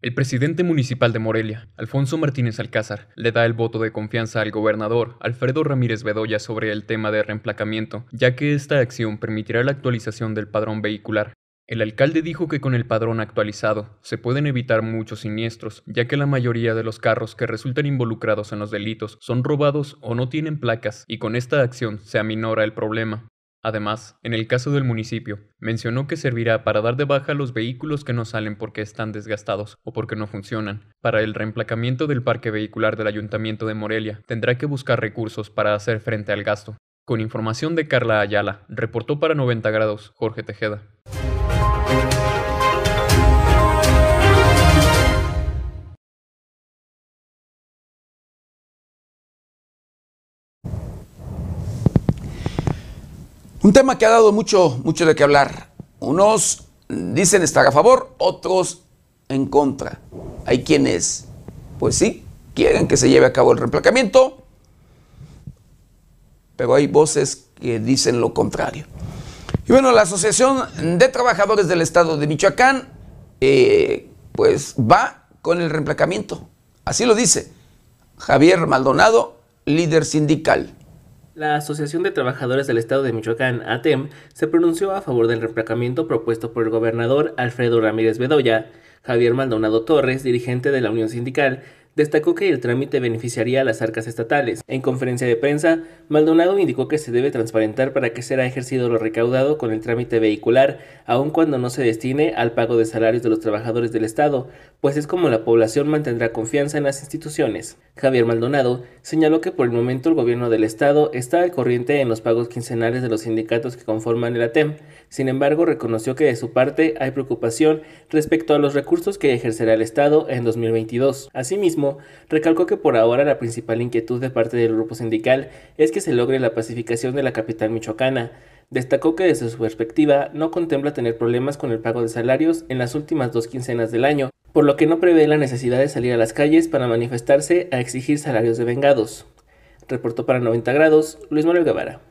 S5: El presidente municipal de Morelia, Alfonso Martínez Alcázar, le da el voto de confianza al gobernador Alfredo Ramírez Bedoya sobre el tema de reemplacamiento, ya que esta acción permitirá la actualización del padrón vehicular. El alcalde dijo que con el padrón actualizado se pueden evitar muchos siniestros, ya que la mayoría de los carros que resultan involucrados en los delitos son robados o no tienen placas, y con esta acción se aminora el problema. Además, en el caso del municipio, mencionó que servirá para dar de baja los vehículos que no salen porque están desgastados o porque no funcionan. Para el reemplacamiento del parque vehicular del Ayuntamiento de Morelia, tendrá que buscar recursos para hacer frente al gasto. Con información de Carla Ayala, reportó para 90 grados Jorge Tejeda.
S1: Un tema que ha dado mucho, mucho de qué hablar. Unos dicen estar a favor, otros en contra. Hay quienes, pues sí, quieren que se lleve a cabo el reemplacamiento, pero hay voces que dicen lo contrario. Y bueno, la Asociación de Trabajadores del Estado de Michoacán, eh, pues va con el reemplacamiento. Así lo dice Javier Maldonado, líder sindical.
S7: La Asociación de Trabajadores del Estado de Michoacán, ATEM, se pronunció a favor del reemplacamiento propuesto por el gobernador Alfredo Ramírez Bedoya. Javier Maldonado Torres, dirigente de la Unión Sindical, destacó que el trámite beneficiaría a las arcas estatales. En conferencia de prensa, Maldonado indicó que se debe transparentar para que será ejercido lo recaudado con el trámite vehicular, aun cuando no se destine al pago de salarios de los trabajadores del Estado, pues es como la población mantendrá confianza en las instituciones. Javier Maldonado señaló que por el momento el gobierno del Estado está al corriente en los pagos quincenales de los sindicatos que conforman el ATEM, sin embargo reconoció que de su parte hay preocupación respecto a los recursos que ejercerá el Estado en 2022. Asimismo, recalcó que por ahora la principal inquietud de parte del grupo sindical es que se logre la pacificación de la capital michoacana. Destacó que desde su perspectiva no contempla tener problemas con el pago de salarios en las últimas dos quincenas del año, por lo que no prevé la necesidad de salir a las calles para manifestarse a exigir salarios de vengados. Reportó para 90 grados Luis Manuel Guevara.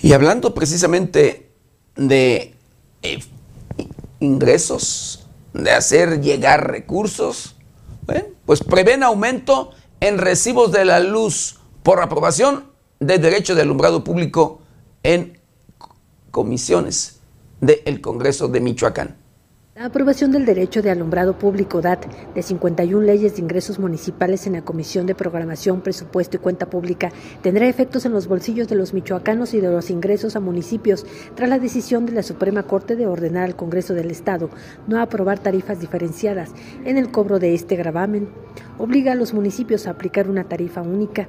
S1: Y hablando precisamente de eh, ingresos, de hacer llegar recursos, pues prevén aumento en recibos de la luz por aprobación de derecho de alumbrado público en comisiones del Congreso de Michoacán.
S8: La aprobación del derecho de alumbrado público DAT de 51 leyes de ingresos municipales en la Comisión de Programación, Presupuesto y Cuenta Pública tendrá efectos en los bolsillos de los michoacanos y de los ingresos a municipios tras la decisión de la Suprema Corte de ordenar al Congreso del Estado no aprobar tarifas diferenciadas en el cobro de este gravamen. Obliga a los municipios a aplicar una tarifa única.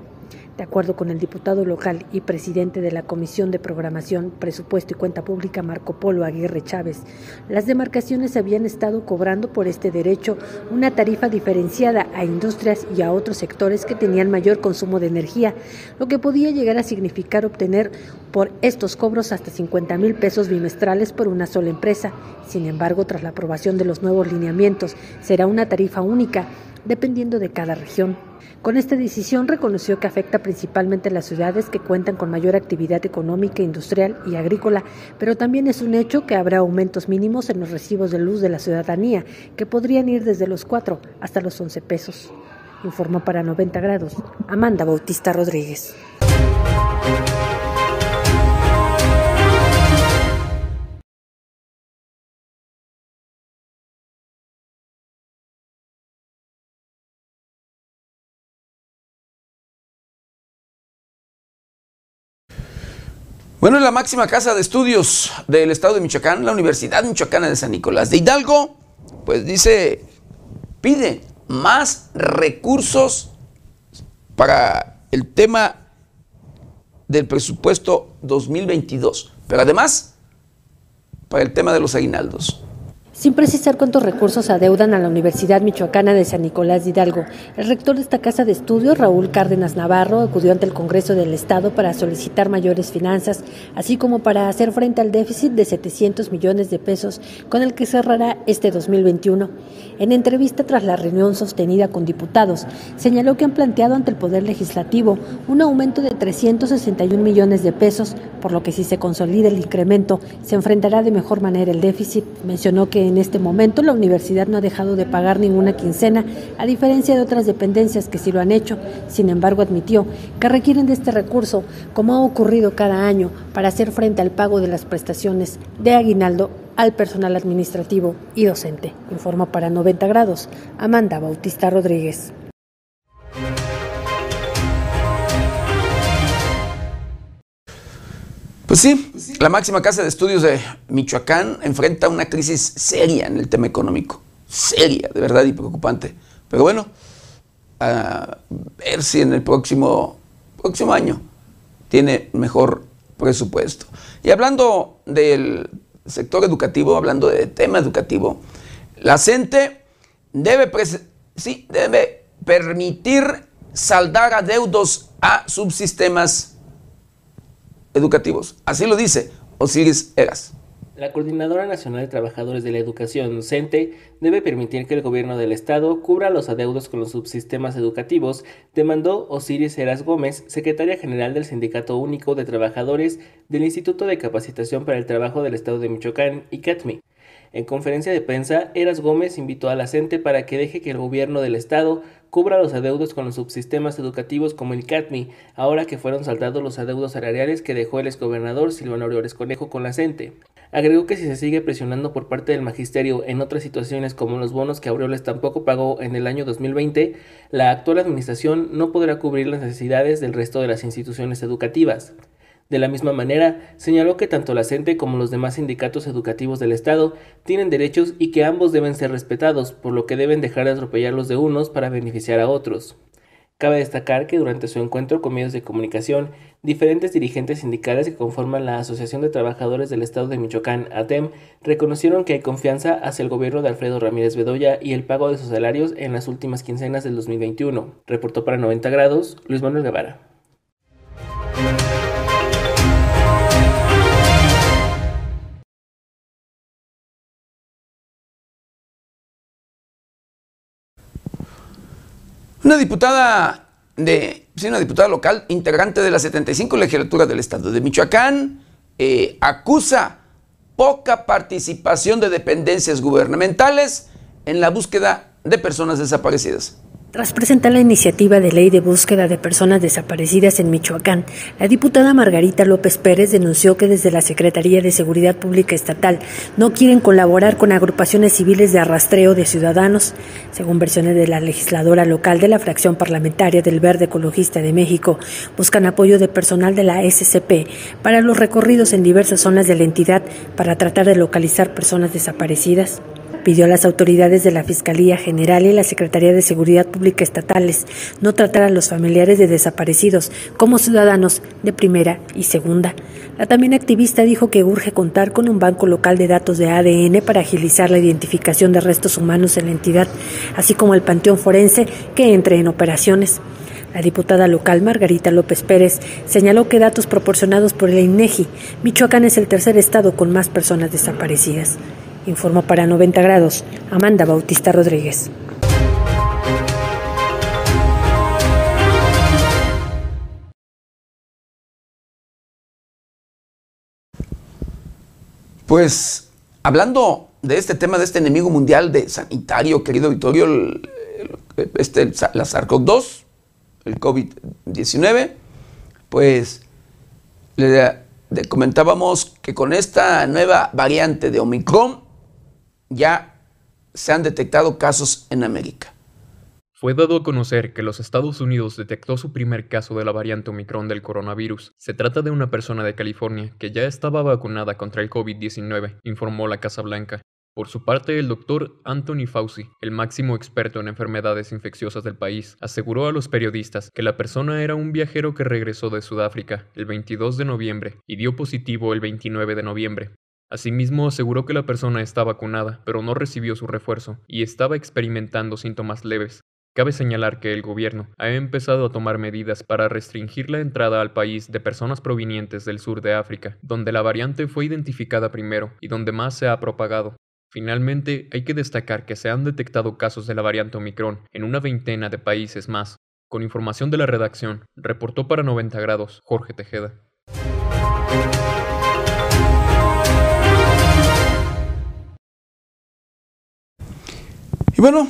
S8: De acuerdo con el diputado local y presidente de la Comisión de Programación, Presupuesto y Cuenta Pública, Marco Polo Aguirre Chávez, las demarcaciones habían estado cobrando por este derecho una tarifa diferenciada a industrias y a otros sectores que tenían mayor consumo de energía, lo que podía llegar a significar obtener por estos cobros hasta 50 mil pesos bimestrales por una sola empresa. Sin embargo, tras la aprobación de los nuevos lineamientos, será una tarifa única, dependiendo de cada región. Con esta decisión reconoció que afecta principalmente a las ciudades que cuentan con mayor actividad económica, industrial y agrícola, pero también es un hecho que habrá aumentos mínimos en los recibos de luz de la ciudadanía, que podrían ir desde los 4 hasta los 11 pesos. Informó para 90 grados Amanda Bautista Rodríguez.
S1: Bueno, en la máxima casa de estudios del estado de Michoacán, la Universidad Michoacana de San Nicolás de Hidalgo, pues dice, pide más recursos para el tema del presupuesto 2022, pero además para el tema de los aguinaldos.
S8: Sin precisar cuántos recursos adeudan a la Universidad Michoacana de San Nicolás de Hidalgo, el rector de esta casa de estudios, Raúl Cárdenas Navarro, acudió ante el Congreso del Estado para solicitar mayores finanzas, así como para hacer frente al déficit de 700 millones de pesos con el que cerrará este 2021. En entrevista tras la reunión sostenida con diputados, señaló que han planteado ante el Poder Legislativo un aumento de 361 millones de pesos, por lo que si se consolida el incremento, se enfrentará de mejor manera el déficit. Mencionó que en este momento la universidad no ha dejado de pagar ninguna quincena, a diferencia de otras dependencias que sí lo han hecho. Sin embargo, admitió que requieren de este recurso, como ha ocurrido cada año, para hacer frente al pago de las prestaciones de aguinaldo al personal administrativo y docente. Informa para 90 grados Amanda Bautista Rodríguez.
S1: Pues sí, la máxima casa de estudios de Michoacán enfrenta una crisis seria en el tema económico. Seria, de verdad, y preocupante. Pero bueno, a ver si en el próximo, próximo año tiene mejor presupuesto. Y hablando del sector educativo, hablando de tema educativo, la CENTE debe, sí, debe permitir saldar adeudos a subsistemas educativos. Así lo dice Osiris Eras.
S7: La Coordinadora Nacional de Trabajadores de la Educación, CENTE, debe permitir que el gobierno del Estado cubra los adeudos con los subsistemas educativos, demandó Osiris Eras Gómez, secretaria general del Sindicato Único de Trabajadores del Instituto de Capacitación para el Trabajo del Estado de Michoacán, ICATMI. En conferencia de prensa, Eras Gómez invitó a la CENTE para que deje que el gobierno del Estado cubra los adeudos con los subsistemas educativos como el CATMI, ahora que fueron saldados los adeudos salariales que dejó el exgobernador Silvano Aureoles Conejo con la CENTE. Agregó que si se sigue presionando por parte del magisterio en otras situaciones como los bonos que Aureoles tampoco pagó en el año 2020, la actual administración no podrá cubrir las necesidades del resto de las instituciones educativas. De la misma manera, señaló que tanto la CENTE como los demás sindicatos educativos del Estado tienen derechos y que ambos deben ser respetados, por lo que deben dejar de atropellar los de unos para beneficiar a otros. Cabe destacar que durante su encuentro con medios de comunicación, diferentes dirigentes sindicales que conforman la Asociación de Trabajadores del Estado de Michoacán, ATEM, reconocieron que hay confianza hacia el gobierno de Alfredo Ramírez Bedoya y el pago de sus salarios en las últimas quincenas del 2021. Reportó para 90 grados Luis Manuel Guevara.
S1: Una diputada de, sí, una diputada local, integrante de la 75 legislatura del estado de Michoacán, eh, acusa poca participación de dependencias gubernamentales en la búsqueda de personas desaparecidas.
S8: Tras presentar la iniciativa de ley de búsqueda de personas desaparecidas en Michoacán, la diputada Margarita López Pérez denunció que desde la Secretaría de Seguridad Pública Estatal no quieren colaborar con agrupaciones civiles de arrastreo de ciudadanos. Según versiones de la legisladora local de la fracción parlamentaria del Verde Ecologista de México, buscan apoyo de personal de la SCP para los recorridos en diversas zonas de la entidad para tratar de localizar personas desaparecidas pidió a las autoridades de la Fiscalía General y la Secretaría de Seguridad Pública estatales no tratar a los familiares de desaparecidos como ciudadanos de primera y segunda. La también activista dijo que urge contar con un banco local de datos de ADN para agilizar la identificación de restos humanos en la entidad, así como el panteón forense que entre en operaciones. La diputada local Margarita López Pérez señaló que datos proporcionados por el INEGI, Michoacán es el tercer estado con más personas desaparecidas. Informó para 90 grados Amanda Bautista Rodríguez.
S1: Pues hablando de este tema, de este enemigo mundial de sanitario, querido Vittorio, este, la SARS-CoV-2, el COVID-19, pues le, comentábamos que con esta nueva variante de Omicron, ya se han detectado casos en América.
S5: Fue dado a conocer que los Estados Unidos detectó su primer caso de la variante Omicron del coronavirus. Se trata de una persona de California que ya estaba vacunada contra el COVID-19, informó la Casa Blanca. Por su parte, el doctor Anthony Fauci, el máximo experto en enfermedades infecciosas del país, aseguró a los periodistas que la persona era un viajero que regresó de Sudáfrica el 22 de noviembre y dio positivo el 29 de noviembre. Asimismo, aseguró que la persona está vacunada, pero no recibió su refuerzo y estaba experimentando síntomas leves. Cabe señalar que el gobierno ha empezado a tomar medidas para restringir la entrada al país de personas provenientes del sur de África, donde la variante fue identificada primero y donde más se ha propagado. Finalmente, hay que destacar que se han detectado casos de la variante Omicron en una veintena de países más. Con información de la redacción, reportó para 90 grados Jorge Tejeda.
S1: Y bueno,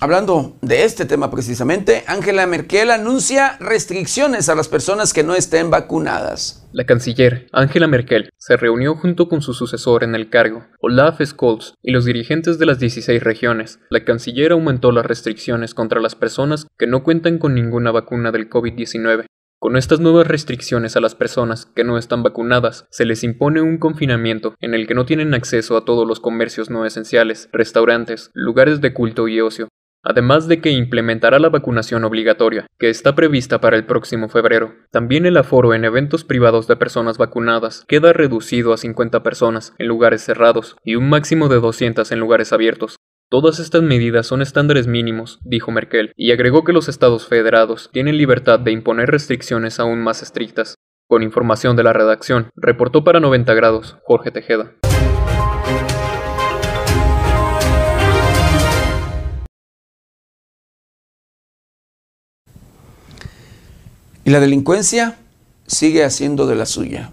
S1: hablando de este tema precisamente, Angela Merkel anuncia restricciones a las personas que no estén vacunadas.
S5: La canciller Angela Merkel se reunió junto con su sucesor en el cargo, Olaf Scholz, y los dirigentes de las 16 regiones. La canciller aumentó las restricciones contra las personas que no cuentan con ninguna vacuna del COVID-19 con estas nuevas restricciones a las personas que no están vacunadas, se les impone un confinamiento en el que no tienen acceso a todos los comercios no esenciales, restaurantes, lugares de culto y ocio, además de que implementará la vacunación obligatoria, que está prevista para el próximo febrero. También el aforo en eventos privados de personas vacunadas queda reducido a 50 personas en lugares cerrados y un máximo de 200 en lugares abiertos. Todas estas medidas son estándares mínimos, dijo Merkel, y agregó que los estados federados tienen libertad de imponer restricciones aún más estrictas. Con información de la redacción, reportó para 90 grados Jorge Tejeda.
S1: Y la delincuencia sigue haciendo de la suya.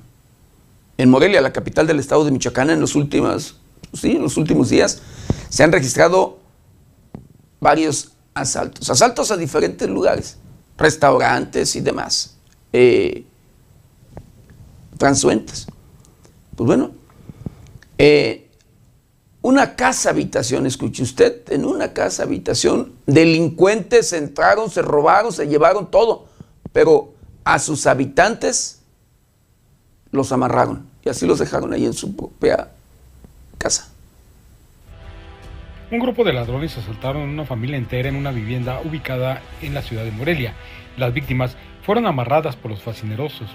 S1: En Morelia, la capital del estado de Michoacán, en los últimos, sí, en los últimos días, se han registrado varios asaltos, asaltos a diferentes lugares, restaurantes y demás, eh, transuentes. Pues bueno, eh, una casa habitación, escuche usted, en una casa habitación, delincuentes entraron, se robaron, se llevaron todo, pero a sus habitantes los amarraron y así los dejaron ahí en su propia casa.
S9: Un grupo de ladrones asaltaron a una familia entera en una vivienda ubicada en la ciudad de Morelia. Las víctimas fueron amarradas por los fascinerosos.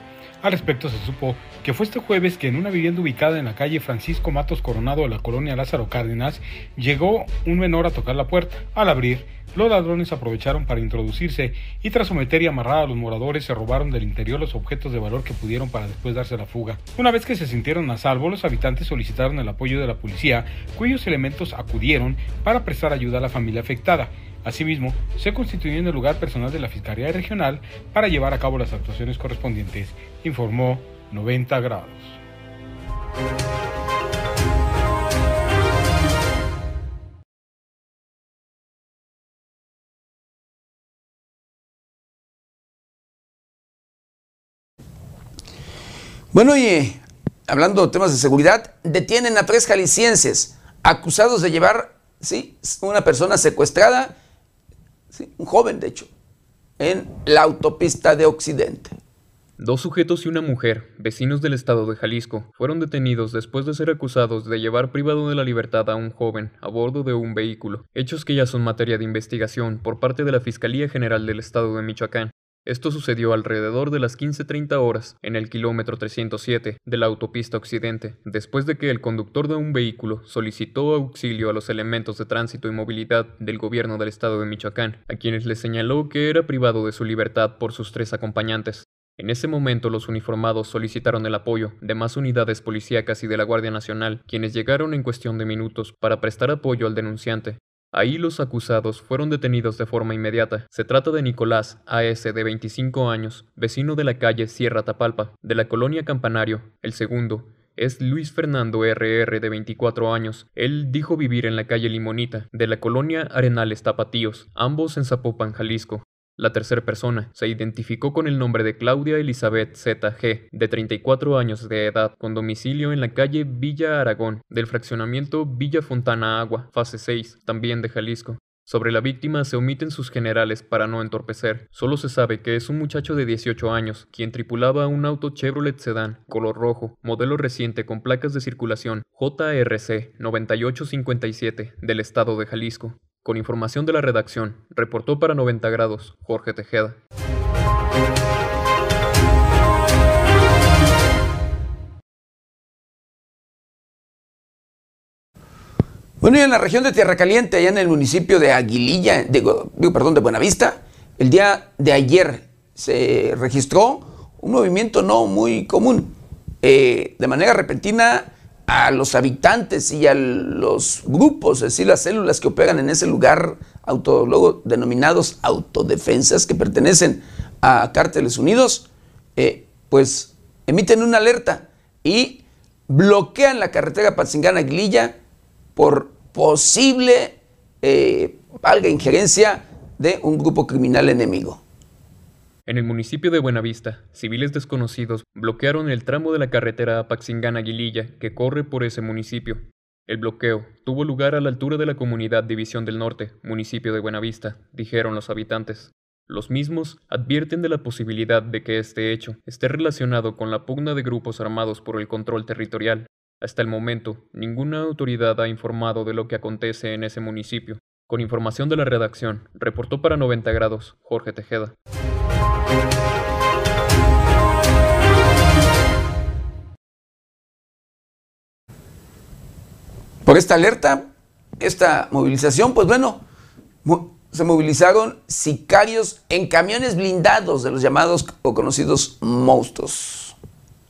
S9: Al respecto se supo que fue este jueves que en una vivienda ubicada en la calle Francisco Matos Coronado de la colonia Lázaro Cárdenas llegó un menor a tocar la puerta. Al abrir, los ladrones aprovecharon para introducirse y tras someter y amarrar a los moradores se robaron del interior los objetos de valor que pudieron para después darse la fuga. Una vez que se sintieron a salvo, los habitantes solicitaron el apoyo de la policía, cuyos elementos acudieron para prestar ayuda a la familia afectada. Asimismo, se constituyó en el lugar personal de la Fiscalía Regional para llevar a cabo las actuaciones correspondientes, informó 90 grados.
S1: Bueno, y hablando de temas de seguridad, detienen a tres jaliscienses acusados de llevar, sí, una persona secuestrada, un joven de hecho, en la autopista de Occidente.
S5: Dos sujetos y una mujer, vecinos del estado de Jalisco, fueron detenidos después de ser acusados de llevar privado de la libertad a un joven a bordo de un vehículo, hechos que ya son materia de investigación por parte de la Fiscalía General del Estado de Michoacán. Esto sucedió alrededor de las 15.30 horas en el kilómetro 307 de la autopista Occidente, después de que el conductor de un vehículo solicitó auxilio a los elementos de tránsito y movilidad del gobierno del estado de Michoacán, a quienes le señaló que era privado de su libertad por sus tres acompañantes. En ese momento los uniformados solicitaron el apoyo de más unidades policíacas y de la Guardia Nacional, quienes llegaron en cuestión de minutos para prestar apoyo al denunciante, Ahí los acusados fueron detenidos de forma inmediata. Se trata de Nicolás A.S. de 25 años, vecino de la calle Sierra Tapalpa, de la colonia Campanario. El segundo es Luis Fernando R.R. de 24 años. Él dijo vivir en la calle Limonita, de la colonia Arenales Tapatíos, ambos en Zapopan, Jalisco. La tercera persona se identificó con el nombre de Claudia Elizabeth Z.G., de 34 años de edad, con domicilio en la calle Villa Aragón, del fraccionamiento Villa Fontana Agua, fase 6, también de Jalisco. Sobre la víctima se omiten sus generales para no entorpecer. Solo se sabe que es un muchacho de 18 años, quien tripulaba un auto Chevrolet Sedan, color rojo, modelo reciente con placas de circulación JRC 9857 del estado de Jalisco. Con información de la redacción, reportó para 90 grados Jorge Tejeda.
S1: Bueno, y en la región de Tierra Caliente, allá en el municipio de Aguililla, digo, perdón, de Buenavista, el día de ayer se registró un movimiento no muy común. Eh, de manera repentina a los habitantes y a los grupos, es decir, las células que operan en ese lugar, auto, luego denominados autodefensas, que pertenecen a Cárteles Unidos, eh, pues emiten una alerta y bloquean la carretera Patzingana-Aguililla por posible eh, injerencia de un grupo criminal enemigo.
S5: En el municipio de Buenavista, civiles desconocidos bloquearon el tramo de la carretera Apaxingán-Aguililla que corre por ese municipio. El bloqueo tuvo lugar a la altura de la comunidad División del Norte, municipio de Buenavista, dijeron los habitantes. Los mismos advierten de la posibilidad de que este hecho esté relacionado con la pugna de grupos armados por el control territorial. Hasta el momento, ninguna autoridad ha informado de lo que acontece en ese municipio. Con información de la redacción, reportó para 90 grados Jorge Tejeda.
S1: Esta alerta, esta movilización, pues bueno, se movilizaron sicarios en camiones blindados de los llamados o conocidos monstruos.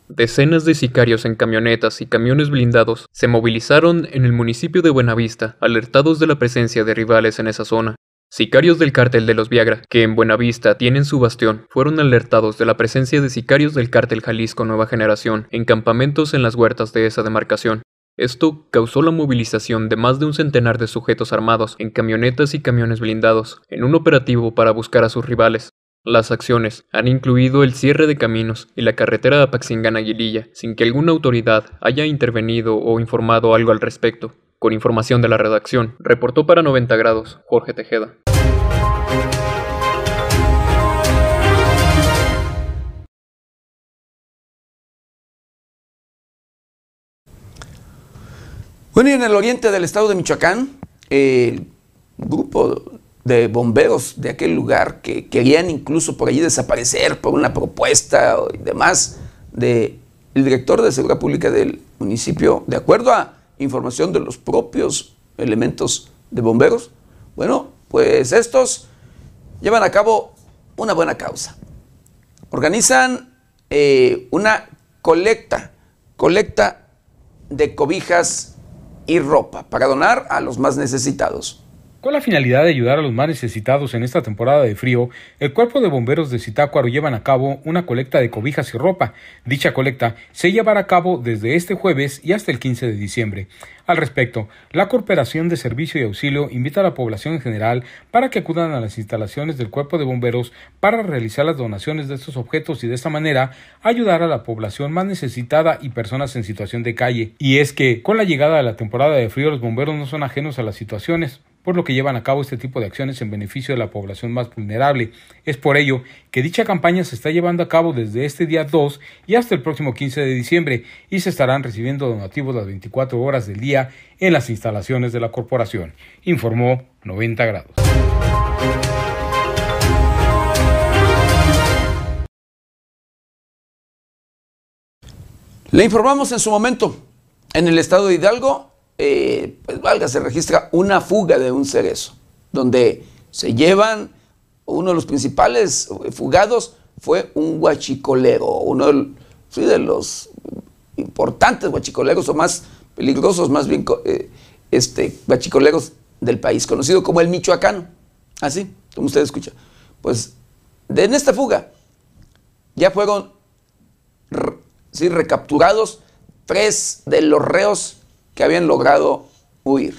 S5: Decenas de sicarios en camionetas y camiones blindados se movilizaron en el municipio de Buenavista, alertados de la presencia de rivales en esa zona. Sicarios del cártel de los Viagra, que en Buenavista tienen su bastión, fueron alertados de la presencia de sicarios del cártel Jalisco Nueva Generación en campamentos en las huertas de esa demarcación. Esto causó la movilización de más de un centenar de sujetos armados en camionetas y camiones blindados, en un operativo para buscar a sus rivales. Las acciones han incluido el cierre de caminos y la carretera de Apaxingán-Aguililla, sin que alguna autoridad haya intervenido o informado algo al respecto. Con información de la redacción, reportó para 90 grados Jorge Tejeda.
S1: Bueno, y en el oriente del estado de Michoacán, el grupo de bomberos de aquel lugar que querían incluso por allí desaparecer por una propuesta y demás del director de Seguridad Pública del municipio, de acuerdo a información de los propios elementos de bomberos, bueno, pues estos llevan a cabo una buena causa. Organizan eh, una colecta, colecta de cobijas y ropa para donar a los más necesitados.
S9: Con la finalidad de ayudar a los más necesitados en esta temporada de frío, el Cuerpo de Bomberos de Zitácuaro llevan a cabo una colecta de cobijas y ropa. Dicha colecta se llevará a cabo desde este jueves y hasta el 15 de diciembre. Al respecto, la Corporación de Servicio y Auxilio invita a la población en general para que acudan a las instalaciones del Cuerpo de Bomberos para realizar las donaciones de estos objetos y de esta manera ayudar a la población más necesitada y personas en situación de calle. Y es que con la llegada de la temporada de frío los bomberos no son ajenos a las situaciones por lo que llevan a cabo este tipo de acciones en beneficio de la población más vulnerable. Es por ello que dicha campaña se está llevando a cabo desde este día 2 y hasta el próximo 15 de diciembre y se estarán recibiendo donativos las 24 horas del día en las instalaciones de la corporación, informó 90 grados.
S1: Le informamos en su momento, en el estado de Hidalgo eh, pues valga, se registra una fuga de un cerezo, donde se llevan, uno de los principales fugados fue un guachicolero, uno de, los importantes guachicoleros o más peligrosos, más bien eh, este, guachicoleros del país, conocido como el michoacano, así, como usted escucha. Pues en esta fuga ya fueron recapturados tres de los reos que habían logrado huir.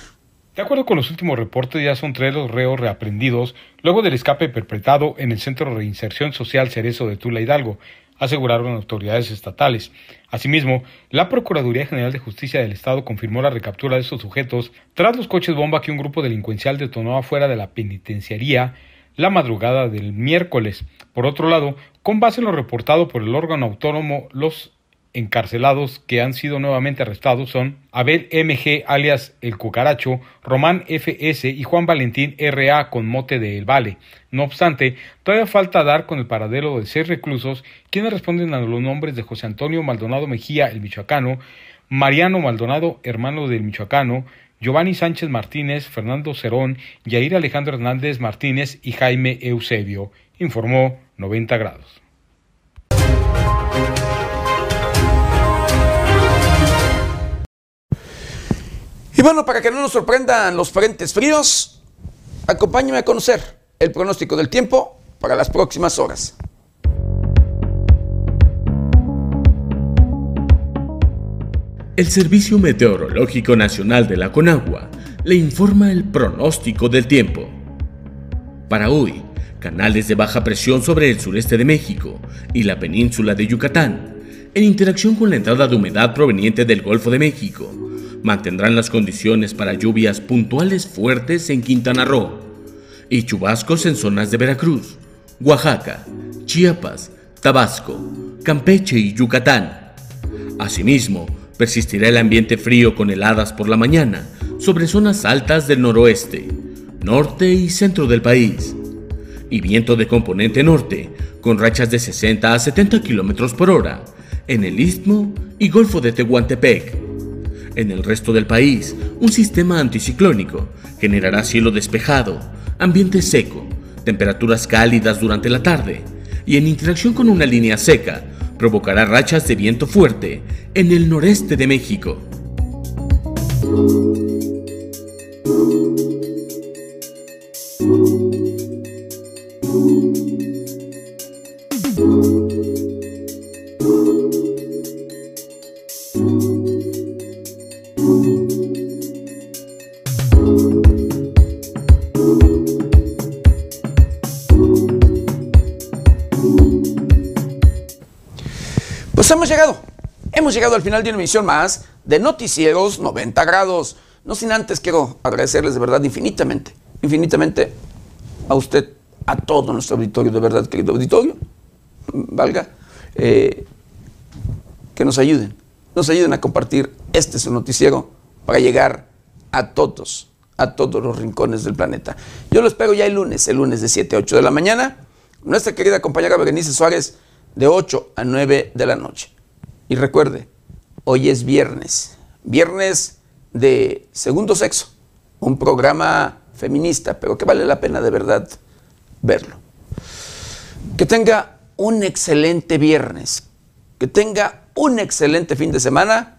S9: De acuerdo con los últimos reportes, ya son tres los reos reaprendidos luego del escape perpetrado en el Centro de Reinserción Social Cerezo de Tula Hidalgo, aseguraron autoridades estatales. Asimismo, la Procuraduría General de Justicia del Estado confirmó la recaptura de estos sujetos tras los coches bomba que un grupo delincuencial detonó afuera de la penitenciaría la madrugada del miércoles. Por otro lado, con base en lo reportado por el órgano autónomo, los encarcelados que han sido nuevamente arrestados son Abel MG alias El Cucaracho, Román FS y Juan Valentín RA con mote de El Vale. No obstante, todavía falta dar con el paradero de seis reclusos quienes responden a los nombres de José Antonio Maldonado Mejía, el michoacano, Mariano Maldonado, hermano del michoacano, Giovanni Sánchez Martínez, Fernando Cerón, Yair Alejandro Hernández Martínez y Jaime Eusebio, informó 90 grados.
S1: Y bueno, para que no nos sorprendan los frentes fríos, acompáñame a conocer el pronóstico del tiempo para las próximas horas.
S10: El Servicio Meteorológico Nacional de la Conagua le informa el pronóstico del tiempo. Para hoy, canales de baja presión sobre el sureste de México y la península de Yucatán, en interacción con la entrada de humedad proveniente del Golfo de México, mantendrán las condiciones para lluvias puntuales fuertes en Quintana Roo y chubascos en zonas de Veracruz, Oaxaca, Chiapas, Tabasco, Campeche y Yucatán. Asimismo, persistirá el ambiente frío con heladas por la mañana sobre zonas altas del noroeste, norte y centro del país, y viento de componente norte con rachas de 60 a 70 km por hora en el istmo y golfo de Tehuantepec. En el resto del país, un sistema anticiclónico generará cielo despejado, ambiente seco, temperaturas cálidas durante la tarde y en interacción con una línea seca provocará rachas de viento fuerte en el noreste de México.
S1: Pues hemos llegado, hemos llegado al final de una emisión más de Noticieros 90 grados. No sin antes quiero agradecerles de verdad infinitamente, infinitamente a usted, a todo nuestro auditorio, de verdad, querido auditorio, valga, eh, que nos ayuden, nos ayuden a compartir este su noticiero para llegar a todos, a todos los rincones del planeta. Yo lo espero ya el lunes, el lunes de 7 a 8 de la mañana. Nuestra querida compañera Berenice Suárez de 8 a 9 de la noche. Y recuerde, hoy es viernes, viernes de segundo sexo, un programa feminista, pero que vale la pena de verdad verlo. Que tenga un excelente viernes, que tenga un excelente fin de semana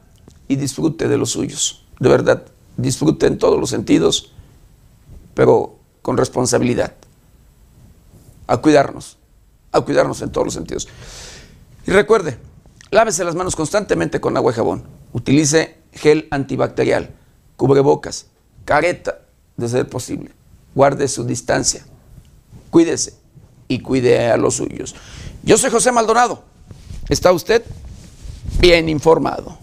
S1: y disfrute de los suyos. De verdad, disfrute en todos los sentidos pero con responsabilidad. A cuidarnos, a cuidarnos en todos los sentidos. Y recuerde, lávese las manos constantemente con agua y jabón. Utilice gel antibacterial, cubrebocas, careta, de ser posible. Guarde su distancia. Cuídese y cuide a los suyos. Yo soy José Maldonado. ¿Está usted bien informado?